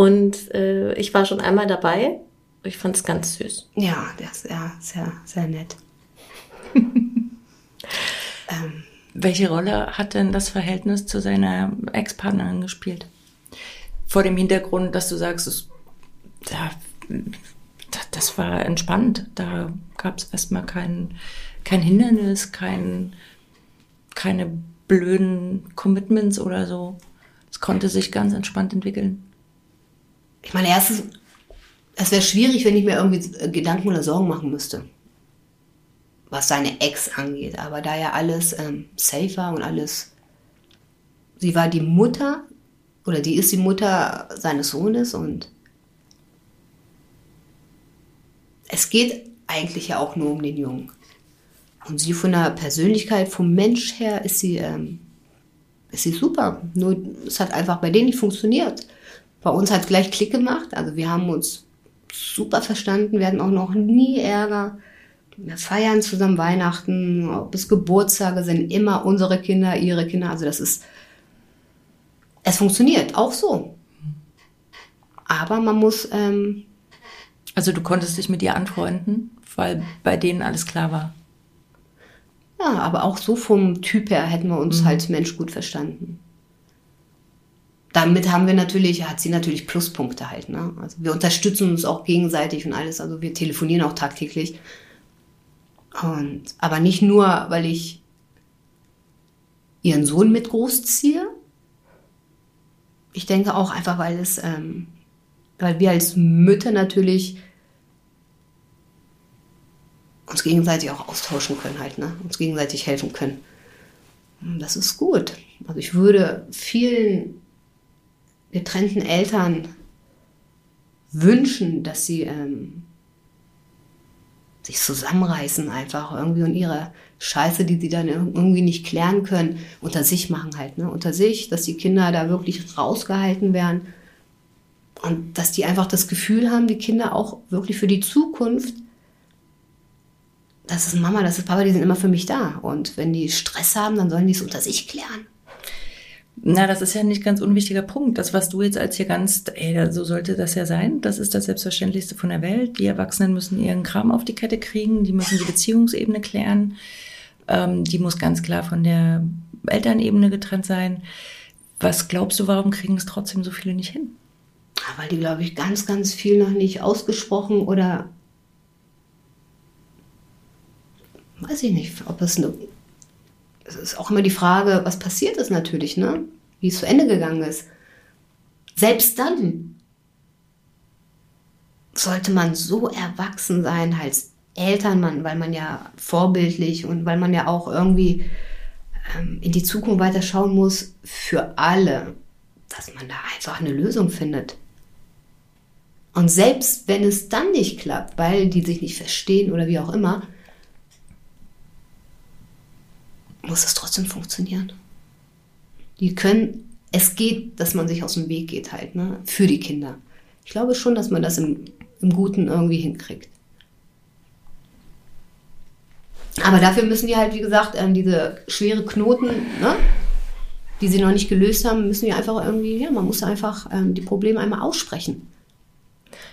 Und äh, ich war schon einmal dabei. Ich fand es ganz süß. Ja, der ist ja, sehr, sehr nett. ähm, Welche Rolle hat denn das Verhältnis zu seiner Ex-Partnerin gespielt? Vor dem Hintergrund, dass du sagst, es, da, das war entspannt. Da gab es erstmal kein, kein Hindernis, kein, keine blöden Commitments oder so. Es konnte sich ganz entspannt entwickeln. Ich meine, erstens, es wäre schwierig, wenn ich mir irgendwie Gedanken oder Sorgen machen müsste, was seine Ex angeht. Aber da ja alles ähm, safe war und alles, sie war die Mutter oder die ist die Mutter seines Sohnes und es geht eigentlich ja auch nur um den Jungen. Und sie von der Persönlichkeit, vom Mensch her, ist sie, ähm, ist sie super. Nur es hat einfach bei denen nicht funktioniert. Bei uns hat es gleich Klick gemacht. Also wir haben uns super verstanden. Wir hatten auch noch nie Ärger. Wir feiern zusammen Weihnachten, ob es Geburtstage sind, immer unsere Kinder, ihre Kinder. Also das ist, es funktioniert auch so. Aber man muss, ähm, Also du konntest dich mit ihr anfreunden, weil bei denen alles klar war. ja, aber auch so vom Typ her hätten wir uns als Mensch gut verstanden. Damit haben wir natürlich, hat sie natürlich Pluspunkte halt. Ne? Also wir unterstützen uns auch gegenseitig und alles. Also wir telefonieren auch tagtäglich. Und, aber nicht nur, weil ich ihren Sohn mit großziehe. Ich denke auch einfach, weil es, ähm, weil wir als Mütter natürlich uns gegenseitig auch austauschen können halt, ne? Uns gegenseitig helfen können. Das ist gut. Also ich würde vielen getrennten Eltern wünschen, dass sie ähm, sich zusammenreißen einfach irgendwie und ihre Scheiße, die sie dann irgendwie nicht klären können, unter sich machen halt, ne? Unter sich, dass die Kinder da wirklich rausgehalten werden und dass die einfach das Gefühl haben, die Kinder auch wirklich für die Zukunft, das ist Mama, das ist Papa, die sind immer für mich da. Und wenn die Stress haben, dann sollen die es unter sich klären. Na, das ist ja nicht ganz unwichtiger Punkt. Das, was du jetzt als hier ganz, ey, so sollte das ja sein. Das ist das Selbstverständlichste von der Welt. Die Erwachsenen müssen ihren Kram auf die Kette kriegen. Die müssen die Beziehungsebene klären. Ähm, die muss ganz klar von der Elternebene getrennt sein. Was glaubst du, warum kriegen es trotzdem so viele nicht hin? Ja, Weil die, glaube ich, ganz, ganz viel noch nicht ausgesprochen oder weiß ich nicht, ob es eine. Es ist auch immer die Frage, was passiert ist natürlich, ne? Wie es zu Ende gegangen ist. Selbst dann sollte man so erwachsen sein als Elternmann, weil man ja vorbildlich und weil man ja auch irgendwie ähm, in die Zukunft weiter schauen muss für alle, dass man da einfach eine Lösung findet. Und selbst wenn es dann nicht klappt, weil die sich nicht verstehen oder wie auch immer, muss es trotzdem funktionieren. Die können, es geht, dass man sich aus dem Weg geht halt, ne, für die Kinder. Ich glaube schon, dass man das im, im Guten irgendwie hinkriegt. Aber dafür müssen die halt, wie gesagt, ähm, diese schwere Knoten, ne, die sie noch nicht gelöst haben, müssen die einfach irgendwie, ja, man muss einfach ähm, die Probleme einmal aussprechen.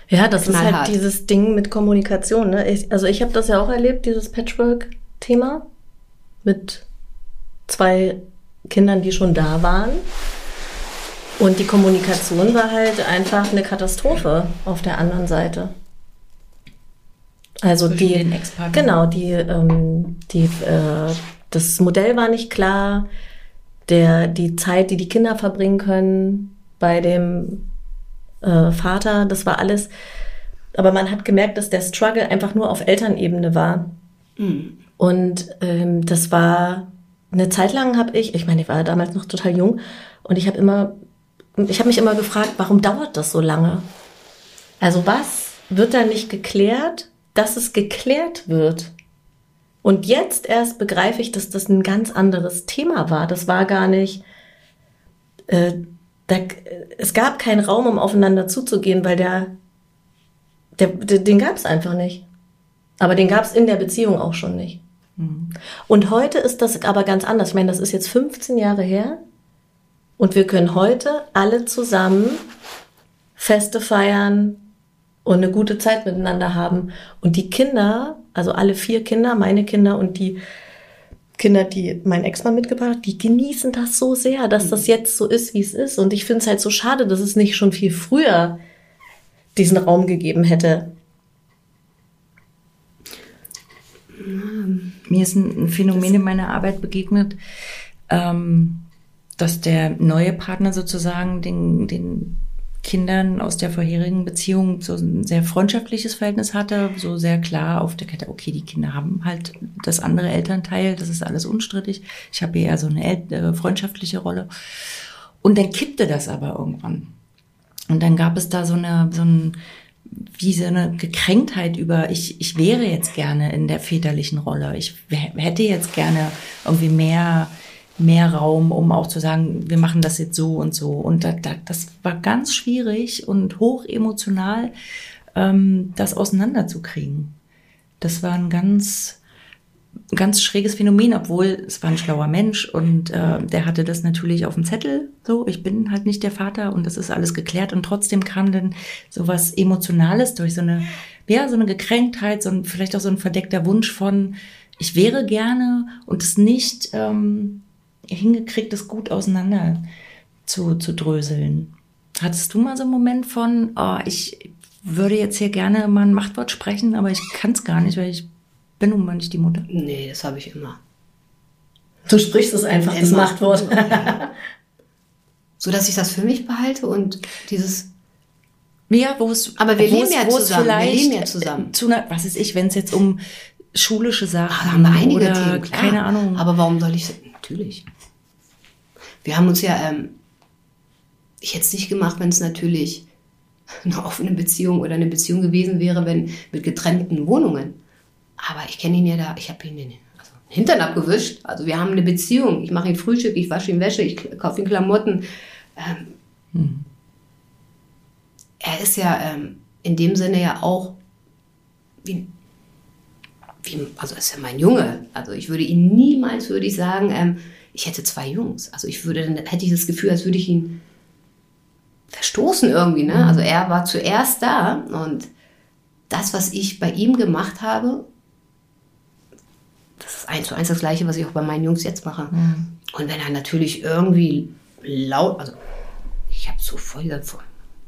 Ja, das ist Knallhart. halt dieses Ding mit Kommunikation. Ne? Ich, also ich habe das ja auch erlebt, dieses Patchwork-Thema mit zwei Kindern, die schon da waren. Und die Kommunikation war halt einfach eine Katastrophe auf der anderen Seite. Also die, genau, die, ähm, die, äh, das Modell war nicht klar. Der, die Zeit, die die Kinder verbringen können bei dem äh, Vater, das war alles. Aber man hat gemerkt, dass der Struggle einfach nur auf Elternebene war. Und ähm, das war eine Zeit lang habe ich, ich meine, ich war damals noch total jung und ich habe immer, ich habe mich immer gefragt, warum dauert das so lange? Also was wird da nicht geklärt, dass es geklärt wird? Und jetzt erst begreife ich, dass das ein ganz anderes Thema war. Das war gar nicht, äh, da, es gab keinen Raum, um aufeinander zuzugehen, weil der, der, den gab es einfach nicht. Aber den gab es in der Beziehung auch schon nicht. Und heute ist das aber ganz anders. Ich meine, das ist jetzt 15 Jahre her. Und wir können heute alle zusammen Feste feiern und eine gute Zeit miteinander haben. Und die Kinder, also alle vier Kinder, meine Kinder und die Kinder, die mein Ex-Mann mitgebracht hat, die genießen das so sehr, dass das jetzt so ist, wie es ist. Und ich finde es halt so schade, dass es nicht schon viel früher diesen Raum gegeben hätte. Mir ist ein, Phänomen in meiner Arbeit begegnet, ähm, dass der neue Partner sozusagen den, den Kindern aus der vorherigen Beziehung so ein sehr freundschaftliches Verhältnis hatte, so sehr klar auf der Kette, okay, die Kinder haben halt das andere Elternteil, das ist alles unstrittig. Ich habe eher so eine El äh, freundschaftliche Rolle. Und dann kippte das aber irgendwann. Und dann gab es da so eine, so ein, wie so eine Gekränktheit über, ich, ich wäre jetzt gerne in der väterlichen Rolle. Ich hätte jetzt gerne irgendwie mehr, mehr Raum, um auch zu sagen, wir machen das jetzt so und so. Und da, da, das war ganz schwierig und hoch emotional, ähm, das auseinanderzukriegen. Das war ein ganz, ganz schräges Phänomen, obwohl es war ein schlauer Mensch und äh, der hatte das natürlich auf dem Zettel. So, ich bin halt nicht der Vater und das ist alles geklärt und trotzdem kam dann sowas Emotionales durch so eine, ja, so eine Gekränktheit, so ein, vielleicht auch so ein verdeckter Wunsch von, ich wäre gerne und es nicht ähm, hingekriegt, das gut auseinander zu, zu dröseln. Hattest du mal so einen Moment von, oh, ich würde jetzt hier gerne mal ein Machtwort sprechen, aber ich kann es gar nicht, weil ich bin nun mal nicht die Mutter. Nee, das habe ich immer. Du sprichst es einfach, das Immer. Machtwort. So dass ich das für mich behalte und dieses. Ja, wo es. Aber wir wo leben es- ja wo es zusammen, wir vielleicht leben ja zusammen. Zu einer, was ist ich, wenn es jetzt um schulische Sachen Ah, da haben wir einige oder Themen, klar. keine Ahnung. Aber warum soll ich. Natürlich. Wir haben uns ja. Ähm, ich hätte es nicht gemacht, wenn es natürlich eine offene Beziehung oder eine Beziehung gewesen wäre, wenn mit getrennten Wohnungen. Aber ich kenne ihn ja da, ich habe ihn den also, Hintern abgewischt. Also wir haben eine Beziehung. Ich mache ihm Frühstück, ich wasche ihm Wäsche, ich kaufe ihm Klamotten. Ähm, Er ist ja ähm, in dem Sinne ja auch wie, wie, also ist ja mein Junge. Also ich würde ihn niemals, würde ich sagen, ähm, ich hätte zwei Jungs. Also ich würde, dann hätte ich das Gefühl, als würde ich ihn verstoßen irgendwie. Ne? Also er war zuerst da und das, was ich bei ihm gemacht habe, ist eins zu eins das gleiche, was ich auch bei meinen Jungs jetzt mache. Und wenn er natürlich irgendwie laut, also ich habe so voll gesagt, voll,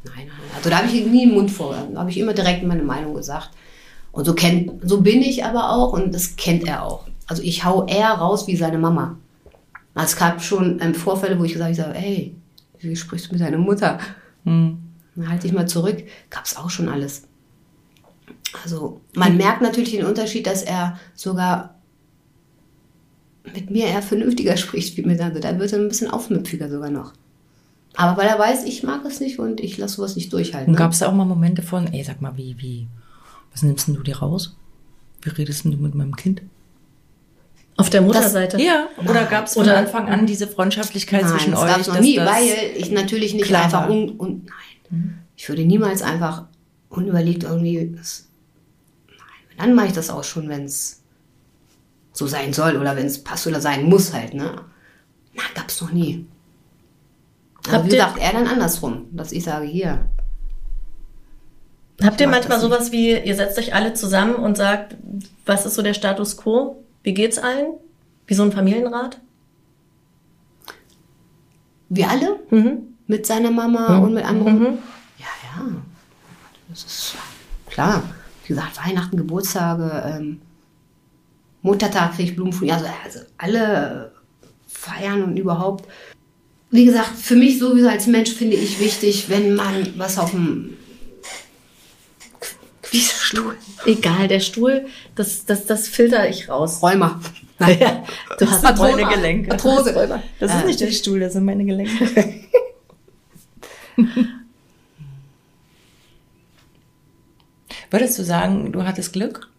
nein, nein, also da habe ich nie den Mund vor, da habe ich immer direkt meine Meinung gesagt. Und so kennt, so bin ich aber auch und das kennt er auch. Also ich hau eher raus wie seine Mama. Es gab schon ähm, Vorfälle, wo ich gesagt habe, ey, wie sprichst du mit deiner Mutter? Hm. Dann halte ich mal zurück. Gab es auch schon alles. Also man merkt natürlich den Unterschied, dass er sogar mit mir eher vernünftiger spricht wie mit also Da wird er ein bisschen aufmüpfiger sogar noch. Aber weil er weiß, ich mag es nicht und ich lasse sowas nicht durchhalten. Und Ne? gab es da auch mal Momente von, ey, sag mal, wie, wie, was nimmst denn du dir raus? Wie redest denn du mit meinem Kind? Auf der Mutterseite. Ja, oder gab es von Oder- Anfang an diese Freundschaftlichkeit Nein, zwischen das euch? gab es noch dass nie, das- weil ich natürlich nicht einfach un, un, nein. Ich würde niemals einfach unüberlegt irgendwie. Das, nein, dann mache ich das auch schon, wenn es so sein soll oder wenn es passt oder sein muss halt, ne? Na, gab's noch nie. Aber Habt wie ihr- gesagt, er dann andersrum, dass ich sage, hier, Habt ihr manchmal sowas wie, ihr setzt euch alle zusammen und sagt, was ist so der Status quo? Wie geht's allen? Wie so ein Familienrat? wir alle Mhm. mit seiner Mama und mit anderen. Mhm. Ja, ja. Das ist klar. Wie gesagt, Weihnachten, Geburtstage, ähm, Muttertag kriege ich Blumenfrüh. Also, also alle feiern und überhaupt. Wie gesagt, für mich sowieso als Mensch finde ich wichtig, wenn man was auf dem Dieser Stuhl. Egal, der Stuhl, das, das, das filter ich raus. Räumer. Ja, du hast Patrone. meine Gelenke. Arthrose. Das ist Äh, nicht der Stuhl, das sind meine Gelenke. Würdest du sagen, du hattest Glück?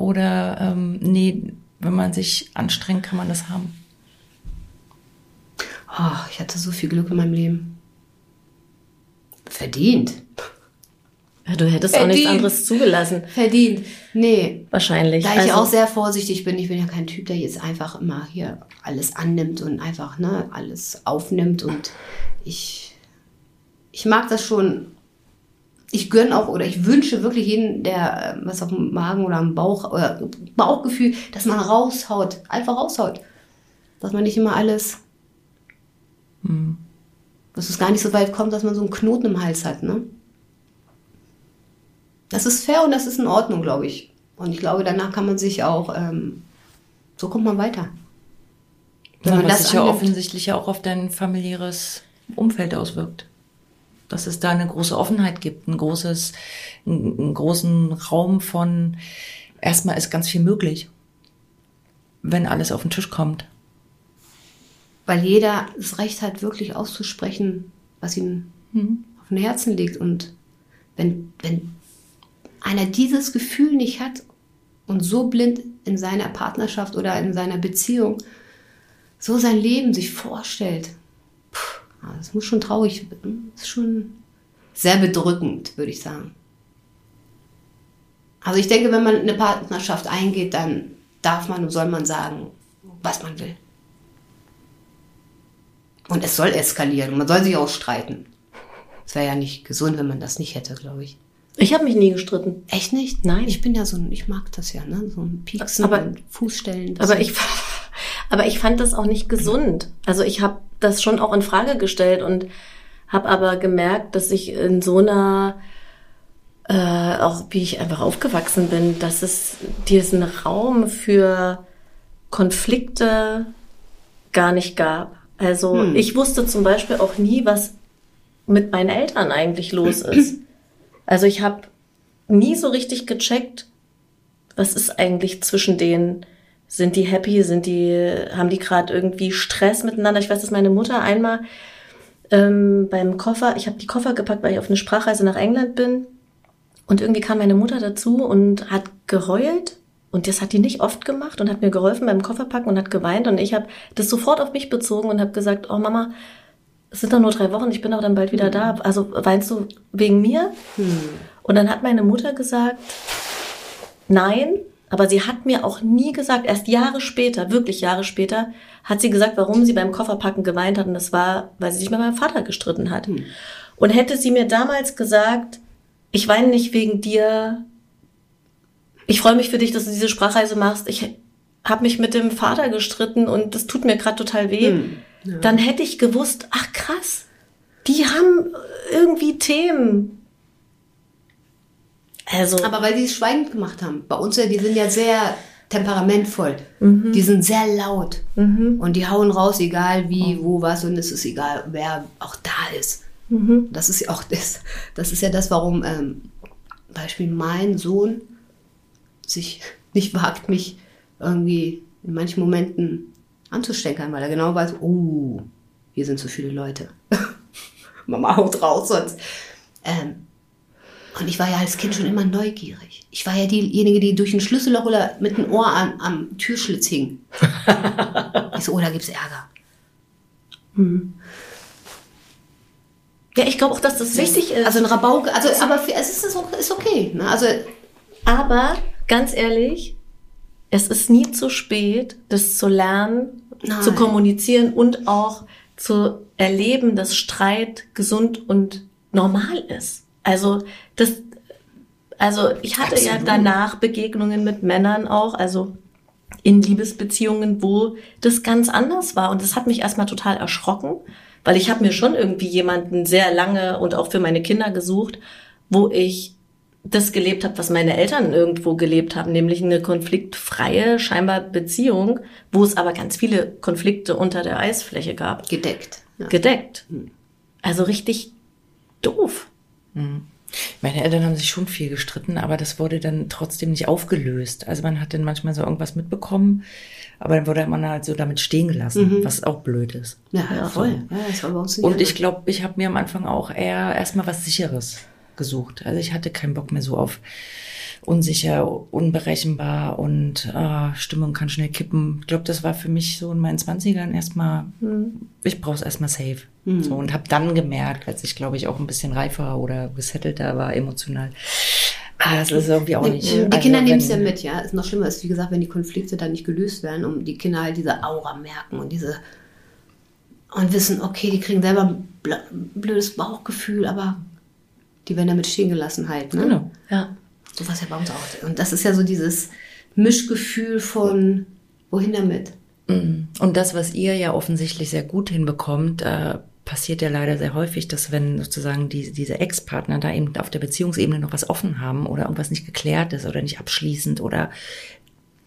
Oder ähm, nee, wenn man sich anstrengt, kann man das haben? Oh, ich hatte so viel Glück in meinem Leben. Verdient. Ja, du hättest auch nichts anderes zugelassen. Verdient. Nee. Wahrscheinlich. Da ich also, auch sehr vorsichtig bin, ich bin ja kein Typ, der jetzt einfach immer hier alles annimmt und einfach ne, alles aufnimmt. Und ich, ich mag das schon. Ich gönne auch oder ich wünsche wirklich jeden, der äh, was auf dem Magen oder am Bauch oder Bauchgefühl, dass man raushaut. Einfach raushaut. Dass man nicht immer alles. Hm. Dass es gar nicht so weit kommt, dass man so einen Knoten im Hals hat, ne? Das ist fair und das ist in Ordnung, glaube ich. Und ich glaube, danach kann man sich auch, ähm, so kommt man weiter. Wenn ja, man das sich ja offensichtlich ja auch auf dein familiäres Umfeld auswirkt. Dass es da eine große Offenheit gibt, ein großes, einen großen Raum von, erstmal ist ganz viel möglich, wenn alles auf den Tisch kommt. Weil jeder das Recht hat, wirklich auszusprechen, was ihm mhm. auf dem Herzen liegt. Und wenn, wenn einer dieses Gefühl nicht hat und so blind in seiner Partnerschaft oder in seiner Beziehung so sein Leben sich vorstellt, puh, das muss schon traurig, das ist schon sehr bedrückend, würde ich sagen. Also ich denke, wenn man eine Partnerschaft eingeht, dann darf man und soll man sagen, was man will. Und es soll eskalieren. Man soll sich auch streiten. Es wäre ja nicht gesund, wenn man das nicht hätte, glaube ich. Ich habe mich nie gestritten. Echt nicht? Nein. Ich bin ja so ein, ich mag das ja, ne? So ein Pieksen aber, und Fußstellen. Aber ich, aber ich fand das auch nicht gesund. Also ich habe das schon auch in Frage gestellt und habe aber gemerkt, dass ich in so einer, äh, auch wie ich einfach aufgewachsen bin, dass es diesen Raum für Konflikte gar nicht gab. Also hm. ich wusste zum Beispiel auch nie, was mit meinen Eltern eigentlich los ist. Also ich habe nie so richtig gecheckt, was ist eigentlich zwischen denen. Sind die happy? Sind die, haben die gerade irgendwie Stress miteinander? Ich weiß, dass meine Mutter einmal ähm, beim Koffer, ich habe die Koffer gepackt, weil ich auf eine Sprachreise nach England bin. Und irgendwie kam meine Mutter dazu und hat geheult. Und das hat die nicht oft gemacht und hat mir geholfen beim Kofferpacken und hat geweint. Und ich habe das sofort auf mich bezogen und habe gesagt, oh Mama, es sind doch nur drei Wochen, ich bin auch dann bald wieder mhm. da. Also weinst du wegen mir? Mhm. Und dann hat meine Mutter gesagt, nein, aber sie hat mir auch nie gesagt, erst Jahre später, wirklich Jahre später, hat sie gesagt, warum sie beim Kofferpacken geweint hat. Und das war, weil sie sich mit meinem Vater gestritten hat. Mhm. Und hätte sie mir damals gesagt, ich weine nicht wegen dir, ich freue mich für dich, dass du diese Sprachreise machst, ich habe mich mit dem Vater gestritten und das tut mir gerade total weh. Hm ja. dann hätte ich gewusst, ach krass, die haben irgendwie Themen. Also. Aber weil die es schweigend gemacht haben. Bei uns, die sind ja sehr temperamentvoll. Mhm. Die sind sehr laut. Mhm. Und die hauen raus, egal wie, oh. wo, was. Und es ist egal, wer auch da ist. Mhm. Das ist ja auch das. Das ist ja das, warum ähm, Beispiel mein Sohn sich nicht wagt, mich irgendwie in manchen Momenten anzusteckern, weil er genau weiß, oh, hier sind zu viele Leute. Mama haut raus sonst. Ähm, und ich war ja als Kind schon immer neugierig. Ich war ja diejenige, die durch ein Schlüsselloch oder mit dem Ohr am, am Türschlitz hing. ich so, oh, da gibt's Ärger. Hm. Ja, ich glaube auch, dass das wichtig ist. Also ein Rabauke, also, aber für, es ist, ist okay. Ne? Also, aber ganz ehrlich, es ist nie zu spät, das zu lernen, Nein. zu kommunizieren und auch zu erleben, dass Streit gesund und normal ist. Also das, also ich hatte Absolut. ja danach Begegnungen mit Männern auch, also in Liebesbeziehungen, wo das ganz anders war und das hat mich erstmal total erschrocken, weil ich habe mir schon irgendwie jemanden sehr lange und auch für meine Kinder gesucht, wo ich das gelebt habe, was meine Eltern irgendwo gelebt haben, nämlich eine konfliktfreie, scheinbar Beziehung, wo es aber ganz viele Konflikte unter der Eisfläche gab. Gedeckt. Ja. Gedeckt. Also richtig doof. Hm. Meine Eltern haben sich schon viel gestritten, aber das wurde dann trotzdem nicht aufgelöst. Also man hat dann manchmal so irgendwas mitbekommen, aber dann wurde man halt so damit stehen gelassen, mhm. was auch blöd ist. Ja, ja voll. Ja, das war bei uns Und ich glaube, ich habe mir am Anfang auch eher erstmal was Sicheres gesucht. Also ich hatte keinen Bock mehr so auf unsicher, unberechenbar und äh, Stimmung kann schnell kippen. Ich glaube, das war für mich so in meinen Zwanzigern erstmal, mhm. ich brauche es erstmal safe. Mhm. So, und habe dann gemerkt, als ich, glaube ich, auch ein bisschen reifer oder gesettelter war, emotional, Ah, das ist irgendwie auch nicht. Die, die also Kinder nehmen es ja mit, ja. Ist noch schlimmer ist, wie gesagt, wenn die Konflikte dann nicht gelöst werden, um die Kinder halt diese Aura merken und diese und wissen, okay, die kriegen selber ein blödes Bauchgefühl, aber die werden damit stehen gelassen halt. Ne? Genau. Ja. So was ja bei uns auch. Und das ist ja so dieses Mischgefühl von wohin damit. Mhm. Und das, was ihr ja offensichtlich sehr gut hinbekommt, äh, passiert ja leider sehr häufig, dass wenn sozusagen die, diese Ex-Partner da eben auf der Beziehungsebene noch was offen haben oder irgendwas nicht geklärt ist oder nicht abschließend oder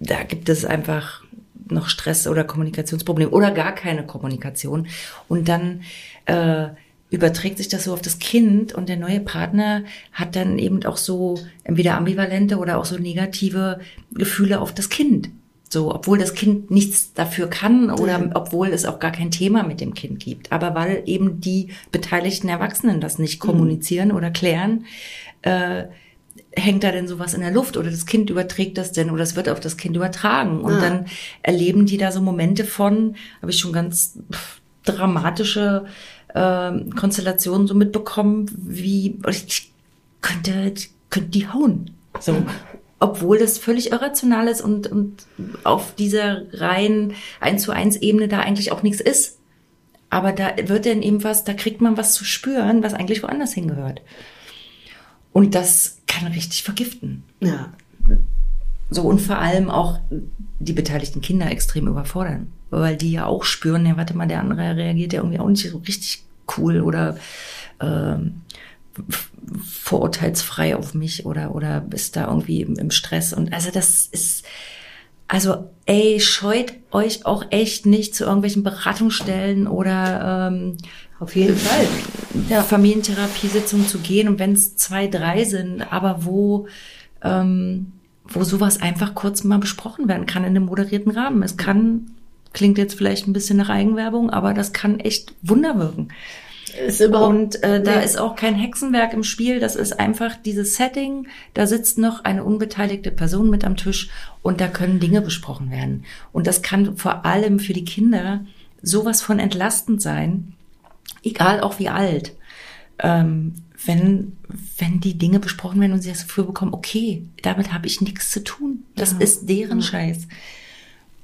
da gibt es einfach noch Stress oder Kommunikationsprobleme oder gar keine Kommunikation und dann äh, überträgt sich das so auf das Kind und der neue Partner hat dann eben auch so entweder ambivalente oder auch so negative Gefühle auf das Kind. So, obwohl das Kind nichts dafür kann oder ja. obwohl es auch gar kein Thema mit dem Kind gibt. Aber weil eben die beteiligten Erwachsenen das nicht mhm. kommunizieren mhm. oder klären, äh, hängt da denn sowas in der Luft oder das Kind überträgt das denn oder es wird auf das Kind übertragen. Und ja. dann erleben die da so Momente von, habe ich schon ganz dramatische äh, Konstellationen so mitbekommen, wie ich könnte, könnte die hauen. So. Obwohl das völlig irrational ist und, und auf dieser rein eins zu eins Ebene da eigentlich auch nichts ist. Aber da wird dann eben was, da kriegt man was zu spüren, was eigentlich woanders hingehört. Und das kann richtig vergiften. Ja. So und vor allem auch die beteiligten Kinder extrem überfordern, weil die ja auch spüren, ja, warte mal, der andere reagiert ja irgendwie auch nicht so richtig cool oder ähm, vorurteilsfrei auf mich oder oder ist da irgendwie im, im Stress. Und also das ist also ey scheut euch auch echt nicht zu irgendwelchen Beratungsstellen oder ähm, auf jeden Fall. Ja, Familientherapiesitzungen zu gehen und wenn es zwei drei sind aber wo ähm, wo sowas einfach kurz mal besprochen werden kann in einem moderierten Rahmen. Es kann, klingt jetzt vielleicht ein bisschen nach Eigenwerbung, aber das kann echt Wunder wirken. Ist überhaupt, und äh, da nee. ist auch kein Hexenwerk im Spiel, das ist einfach dieses Setting, da sitzt noch eine unbeteiligte Person mit am Tisch und da können Dinge besprochen werden. Und das kann vor allem für die Kinder sowas von entlastend sein, egal auch wie alt. Ähm, wenn, wenn die Dinge besprochen werden und sie das Gefühl bekommen, okay, damit habe ich nichts zu tun. Das ja. ist deren ja. Scheiß.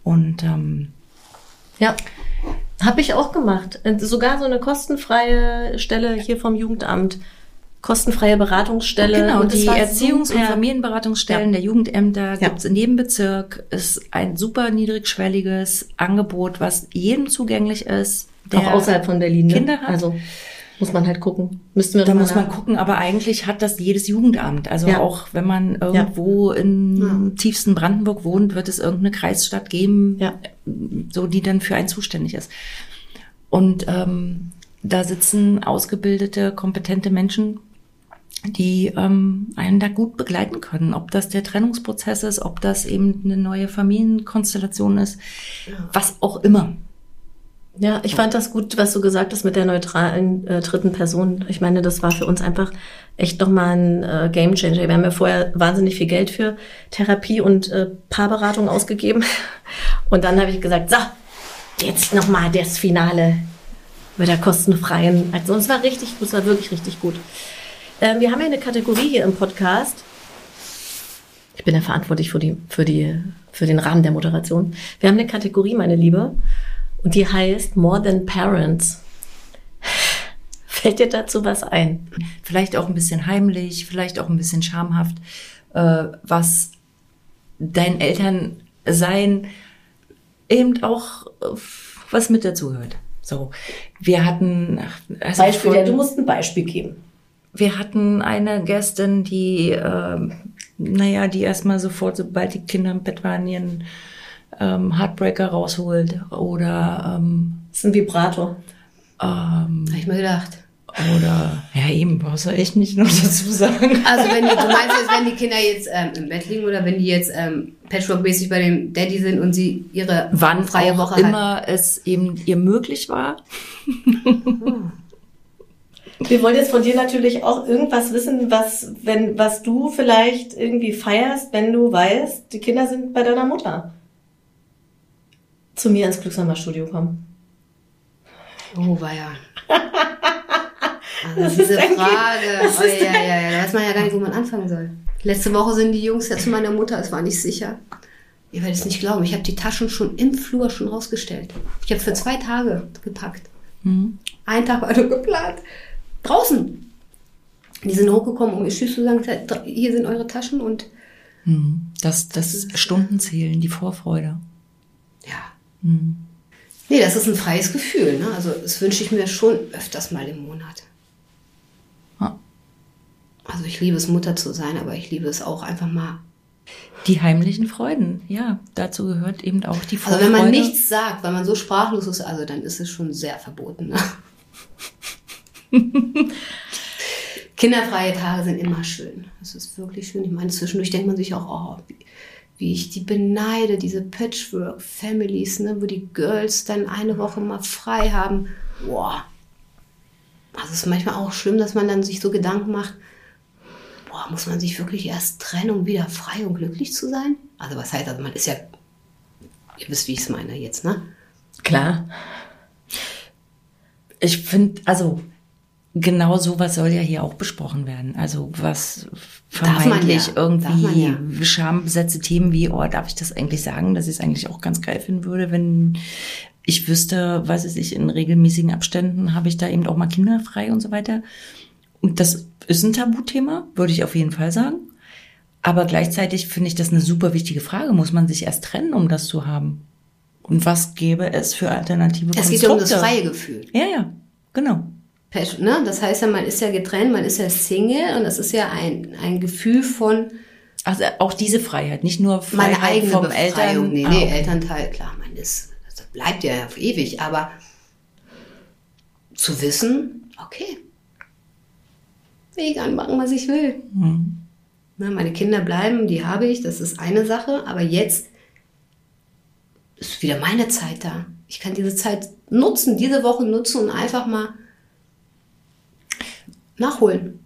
Und ähm, ja, habe ich auch gemacht. Sogar so eine kostenfreie Stelle hier vom Jugendamt. Kostenfreie Beratungsstelle. Genau, und die Erziehungs- und Familienberatungsstellen ja. der Jugendämter ja. gibt es in jedem Bezirk. Ist ein super niedrigschwelliges Angebot, was jedem zugänglich ist. Der auch außerhalb von Berlin. Ne? Kinder hat. Also muss man halt gucken. Müssten wir da muss man gucken, aber eigentlich hat das jedes Jugendamt. Also ja. auch wenn man irgendwo ja. in ja. tiefsten Brandenburg wohnt, wird es irgendeine Kreisstadt geben, ja. so die dann für einen zuständig ist. Und ähm, da sitzen ausgebildete, kompetente Menschen, die ähm, einen da gut begleiten können. Ob das der Trennungsprozess ist, ob das eben eine neue Familienkonstellation ist, was auch immer. Ja, ich fand das gut, was du gesagt hast mit der neutralen äh, dritten Person. Ich meine, das war für uns einfach echt nochmal ein äh, Game Changer. Wir haben ja vorher wahnsinnig viel Geld für Therapie und äh, Paarberatung ausgegeben. Und dann habe ich gesagt, so, jetzt nochmal das Finale mit der kostenfreien. Also es war richtig gut, es war wirklich richtig gut. Ähm, wir haben ja eine Kategorie hier im Podcast. Ich bin ja verantwortlich für die, für die, für den Rahmen der Moderation. Wir haben eine Kategorie, meine Liebe. Und die heißt More Than Parents. Fällt dir dazu was ein? Vielleicht auch ein bisschen heimlich, vielleicht auch ein bisschen schamhaft, äh, was dein Elternsein eben auch äh, was mit dazugehört. So, wir hatten also Beispiel, von, ja, du musst ein Beispiel geben. Wir hatten eine Gästin, die, äh, naja, die erstmal sofort, sobald die Kinder im Bett waren, ihren ähm, Heartbreaker rausholt oder ähm, das ist ein Vibrator. Ähm, Habe ich mir gedacht. Oder, ja eben, brauchst du echt nicht noch dazu sagen. Also wenn die, du meinst jetzt, wenn die Kinder jetzt ähm, im Bett liegen oder wenn die jetzt ähm, Patchwork-mäßig bei dem Daddy sind und sie ihre Wann freie Woche Wann immer es eben ihr möglich war. Wir wollen jetzt von dir natürlich auch irgendwas wissen, was, wenn, was du vielleicht irgendwie feierst, wenn du weißt, die Kinder sind bei deiner Mutter. Zu mir ins Glücksamer-Studio kommen. Oh, war ja. Also diese Frage, oh, ja, ja, ja, da weiß man ja gar nicht, wo man anfangen soll. Letzte Woche sind die Jungs ja zu meiner Mutter, es war nicht sicher. Ihr werdet es nicht glauben, ich habe die Taschen schon im Flur schon rausgestellt. Ich habe für zwei Tage gepackt. Mhm. Ein Tag war nur geplant. Draußen. Die sind hochgekommen, um ihr Tschüss zu sagen, hier sind eure Taschen und mhm. das, das, das Stundenzählen, die Vorfreude. Ja. Mhm. Nee, das ist ein freies Gefühl. Ne? Also das wünsche ich mir schon öfters mal im Monat. Also ich liebe es, Mutter zu sein, aber ich liebe es auch einfach mal. Die heimlichen Freuden, ja, dazu gehört eben auch die Vorfreude. Also wenn man nichts sagt, weil man so sprachlos ist, also dann ist es schon sehr verboten. Ne? Kinderfreie Tage sind immer schön. Das ist wirklich schön. Ich meine, zwischendurch denkt man sich auch, oh, wie, wie ich die beneide, diese Patchwork-Families, ne, wo die Girls dann eine Woche mal frei haben. Boah. Also es ist manchmal auch schlimm, dass man dann sich so Gedanken macht, boah, muss man sich wirklich erst trennen, um wieder frei und glücklich zu sein? Also was heißt das? Man ist ja, ihr wisst, wie ich es meine jetzt, ne? Klar. Ich finde, also genau sowas soll ja hier auch besprochen werden. Also was vermeintlich ja. irgendwie ja. schambesetzte Themen wie, oh, darf ich das eigentlich sagen, dass ich es eigentlich auch ganz geil finden würde, wenn ich wüsste, was es ich, in regelmäßigen Abständen habe ich da eben auch mal Kinder frei und so weiter. Und das ist ein Tabuthema, würde ich auf jeden Fall sagen. Aber gleichzeitig finde ich das eine super wichtige Frage. Muss man sich erst trennen, um das zu haben? Und was gäbe es für alternative Es geht um das freie Gefühl. Ja, ja, genau. Ne? Das heißt ja, man ist ja getrennt, man ist ja Single und das ist ja ein, ein Gefühl von... Also auch diese Freiheit, nicht nur Freiheit meine eigene vom Befreiung. Eltern. Nee, nee, ah, Elternteil, klar, man ist, das bleibt ja auf ewig, aber zu wissen, okay, Weg anmachen, was ich will. Mhm. Na, meine Kinder bleiben, die habe ich, das ist eine Sache, aber jetzt ist wieder meine Zeit da. Ich kann diese Zeit nutzen, diese Woche nutzen und einfach mal nachholen.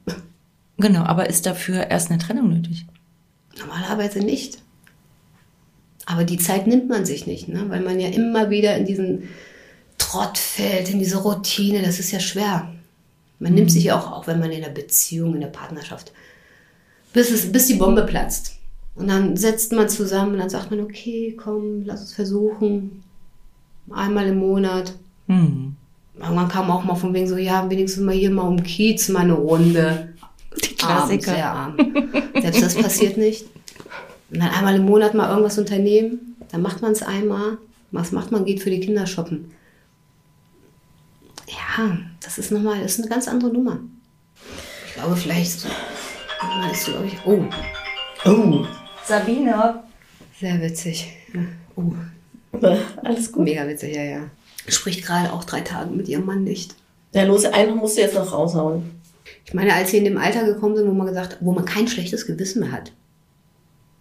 Genau, aber ist dafür erst eine Trennung nötig? Normalerweise nicht. Aber die Zeit nimmt man sich nicht, ne? weil man ja immer wieder in diesen Trott fällt, in diese Routine. Das ist ja schwer. Man mhm. nimmt sich auch, auch wenn man in einer Beziehung, in der Partnerschaft, bis, es, bis die Bombe platzt. Und dann setzt man zusammen und dann sagt man, okay, komm, lass es versuchen. Einmal im Monat. Mhm. Irgendwann kam auch mal von wegen so, ja, wenigstens mal hier mal um Kiez mal eine Runde. Die Klassiker. Sehr arm. Selbst das passiert nicht. Und dann einmal im Monat mal irgendwas unternehmen. Dann macht man es einmal. Was macht man? Geht für die Kinder shoppen. Ja, das ist nochmal, das ist eine ganz andere Nummer. Ich glaube, vielleicht so, ist, glaube ich, oh. Oh. Sabine. Sehr witzig. Oh. Alles gut. Mega witzig, ja, ja. Spricht gerade auch drei Tage mit ihrem Mann nicht. Ja, los, einen musst du jetzt noch raushauen. Ich meine, als sie in dem Alter gekommen sind, wo man gesagt, wo man kein schlechtes Gewissen mehr hat.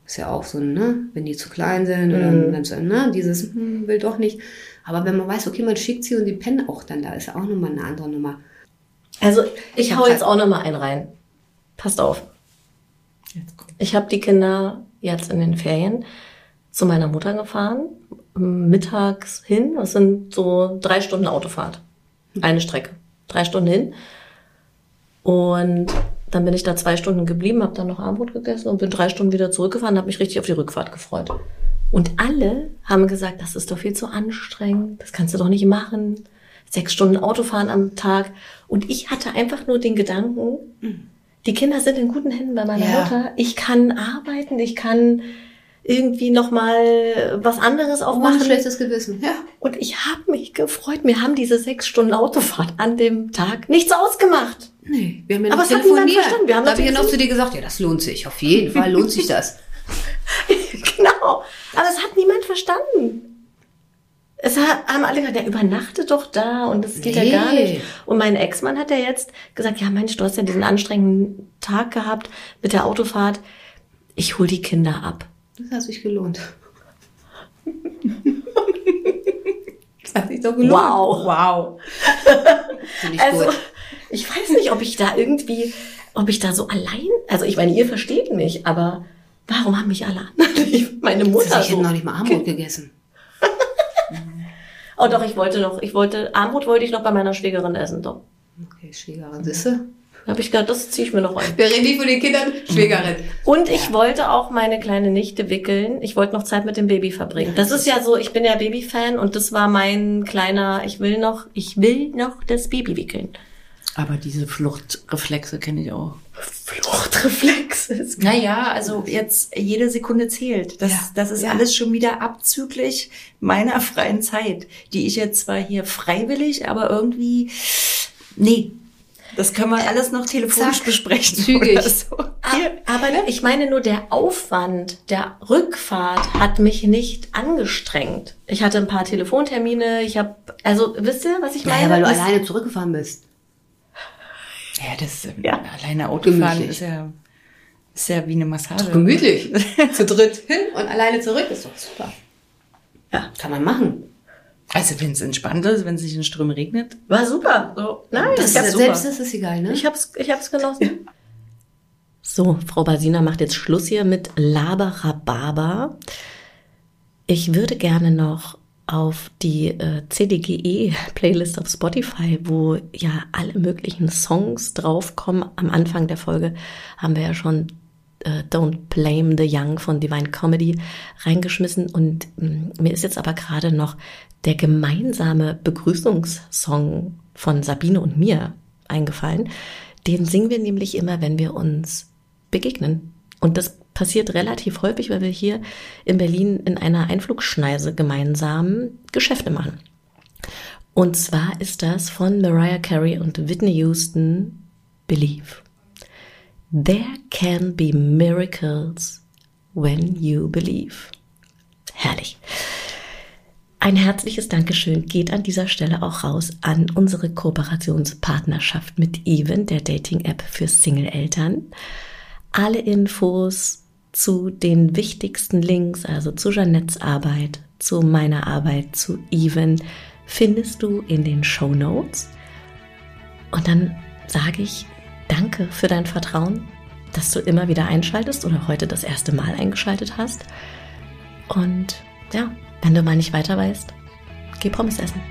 Ist ja auch so, ne? Wenn die zu klein sind mhm. oder dann so, ne? Dieses, hm, will doch nicht. Aber wenn man weiß, okay, man schickt sie und die pennen auch dann da, ist ja auch nochmal eine andere Nummer. Also ich, ich hau jetzt auch nochmal einen rein. Passt auf. Ich habe die Kinder jetzt in den Ferien zu meiner Mutter gefahren, mittags hin. Das sind so drei Stunden Autofahrt. Eine Strecke. Drei Stunden hin. Und dann bin ich da zwei Stunden geblieben, habe dann noch Abendbrot gegessen und bin drei Stunden wieder zurückgefahren, habe mich richtig auf die Rückfahrt gefreut. Und alle haben gesagt, das ist doch viel zu anstrengend, das kannst du doch nicht machen. Sechs Stunden Autofahren am Tag. Und ich hatte einfach nur den Gedanken, die Kinder sind in guten Händen bei meiner ja. Mutter. Ich kann arbeiten, ich kann irgendwie noch mal was anderes auch machen. Ein schlechtes Gewissen, ja. Und ich habe mich gefreut. Mir haben diese sechs Stunden Autofahrt an dem Tag nichts ausgemacht. Nee, wir haben ja Aber es hat niemand verstanden. Wir haben da habe ich ja noch zu dir gesagt, ja, das lohnt sich. Auf jeden Fall lohnt sich das. genau. Aber es hat niemand verstanden. Es haben alle gesagt, der übernachtet doch da und das geht nee. ja gar nicht. Und mein Ex-Mann hat ja jetzt gesagt, ja Mensch, du hast ja diesen anstrengenden Tag gehabt mit der Autofahrt. Ich hol die Kinder ab. Das hat sich gelohnt. das hat sich doch gelohnt. Wow. Wow. Finde ich also, gut. Ich weiß nicht, ob ich da irgendwie, ob ich da so allein, also ich meine, ihr versteht mich, aber warum haben mich alle anderen, meine Mutter Ich so. hätte noch nicht mal Armut gegessen. Oh doch, ich wollte noch, ich wollte, Armut wollte ich noch bei meiner Schwägerin essen, doch. Okay, Schwägerin, siehst du? Da habe ich gedacht, das ziehe ich mir noch rein. Wir reden nicht von den Kindern, Schwägerin. Und ich wollte auch meine kleine Nichte wickeln. Ich wollte noch Zeit mit dem Baby verbringen. Das ist ja so, ich bin ja Babyfan und das war mein kleiner, ich will noch, ich will noch das Baby wickeln. Aber diese Fluchtreflexe kenne ich auch. Fluchtreflex ist Naja, also jetzt jede Sekunde zählt. Das, Ja, das ist ja. alles schon wieder abzüglich meiner freien Zeit, die ich jetzt zwar hier freiwillig, aber irgendwie, nee, das können wir alles noch telefonisch zack, besprechen. zügig. Oder so. Hier. Aber ich meine nur, der Aufwand der Rückfahrt hat mich nicht angestrengt. Ich hatte ein paar Telefontermine, ich habe, also wisst ihr, was ich meine? Naja, weil du Das- alleine zurückgefahren bist. Ja, das Ja. alleine Autofahren Gemütlich. ist ja, ist ja wie eine Massage. Gemütlich. Zu dritt hin und alleine zurück ist doch super. Ja, kann man machen. Also wenn es entspannt ist, wenn es nicht in Strömen regnet. War super. So, nein, Das ich hab's ist, selbst das ist egal, ne? Ich hab's, ich hab's genossen. So, Frau Basina macht jetzt Schluss hier mit Laberababa. Ich würde gerne noch auf die äh, CDGE-Playlist auf Spotify, wo ja alle möglichen Songs draufkommen. Am Anfang der Folge haben wir ja schon äh, Don't Blame the Young von Divine Comedy reingeschmissen. Und mh, mir ist jetzt aber gerade noch der gemeinsame Begrüßungssong von Sabine und mir eingefallen. Den singen wir nämlich immer, wenn wir uns begegnen. Und das passiert relativ häufig, weil wir hier in Berlin in einer Einflugschneise gemeinsam Geschäfte machen. Und zwar ist das von Mariah Carey und Whitney Houston Believe. There can be miracles when you believe. Herrlich. Ein herzliches Dankeschön geht an dieser Stelle auch raus an unsere Kooperationspartnerschaft mit Even, der Dating-App für Single-Eltern. Alle Infos zu den wichtigsten Links, also zu Jeanettes Arbeit, zu meiner Arbeit, zu Even, findest du in den Show Notes. Und dann sage ich Danke für dein Vertrauen, dass du immer wieder einschaltest oder heute das erste Mal eingeschaltet hast. Und ja, wenn du mal nicht weiter weißt, geh Pommes essen.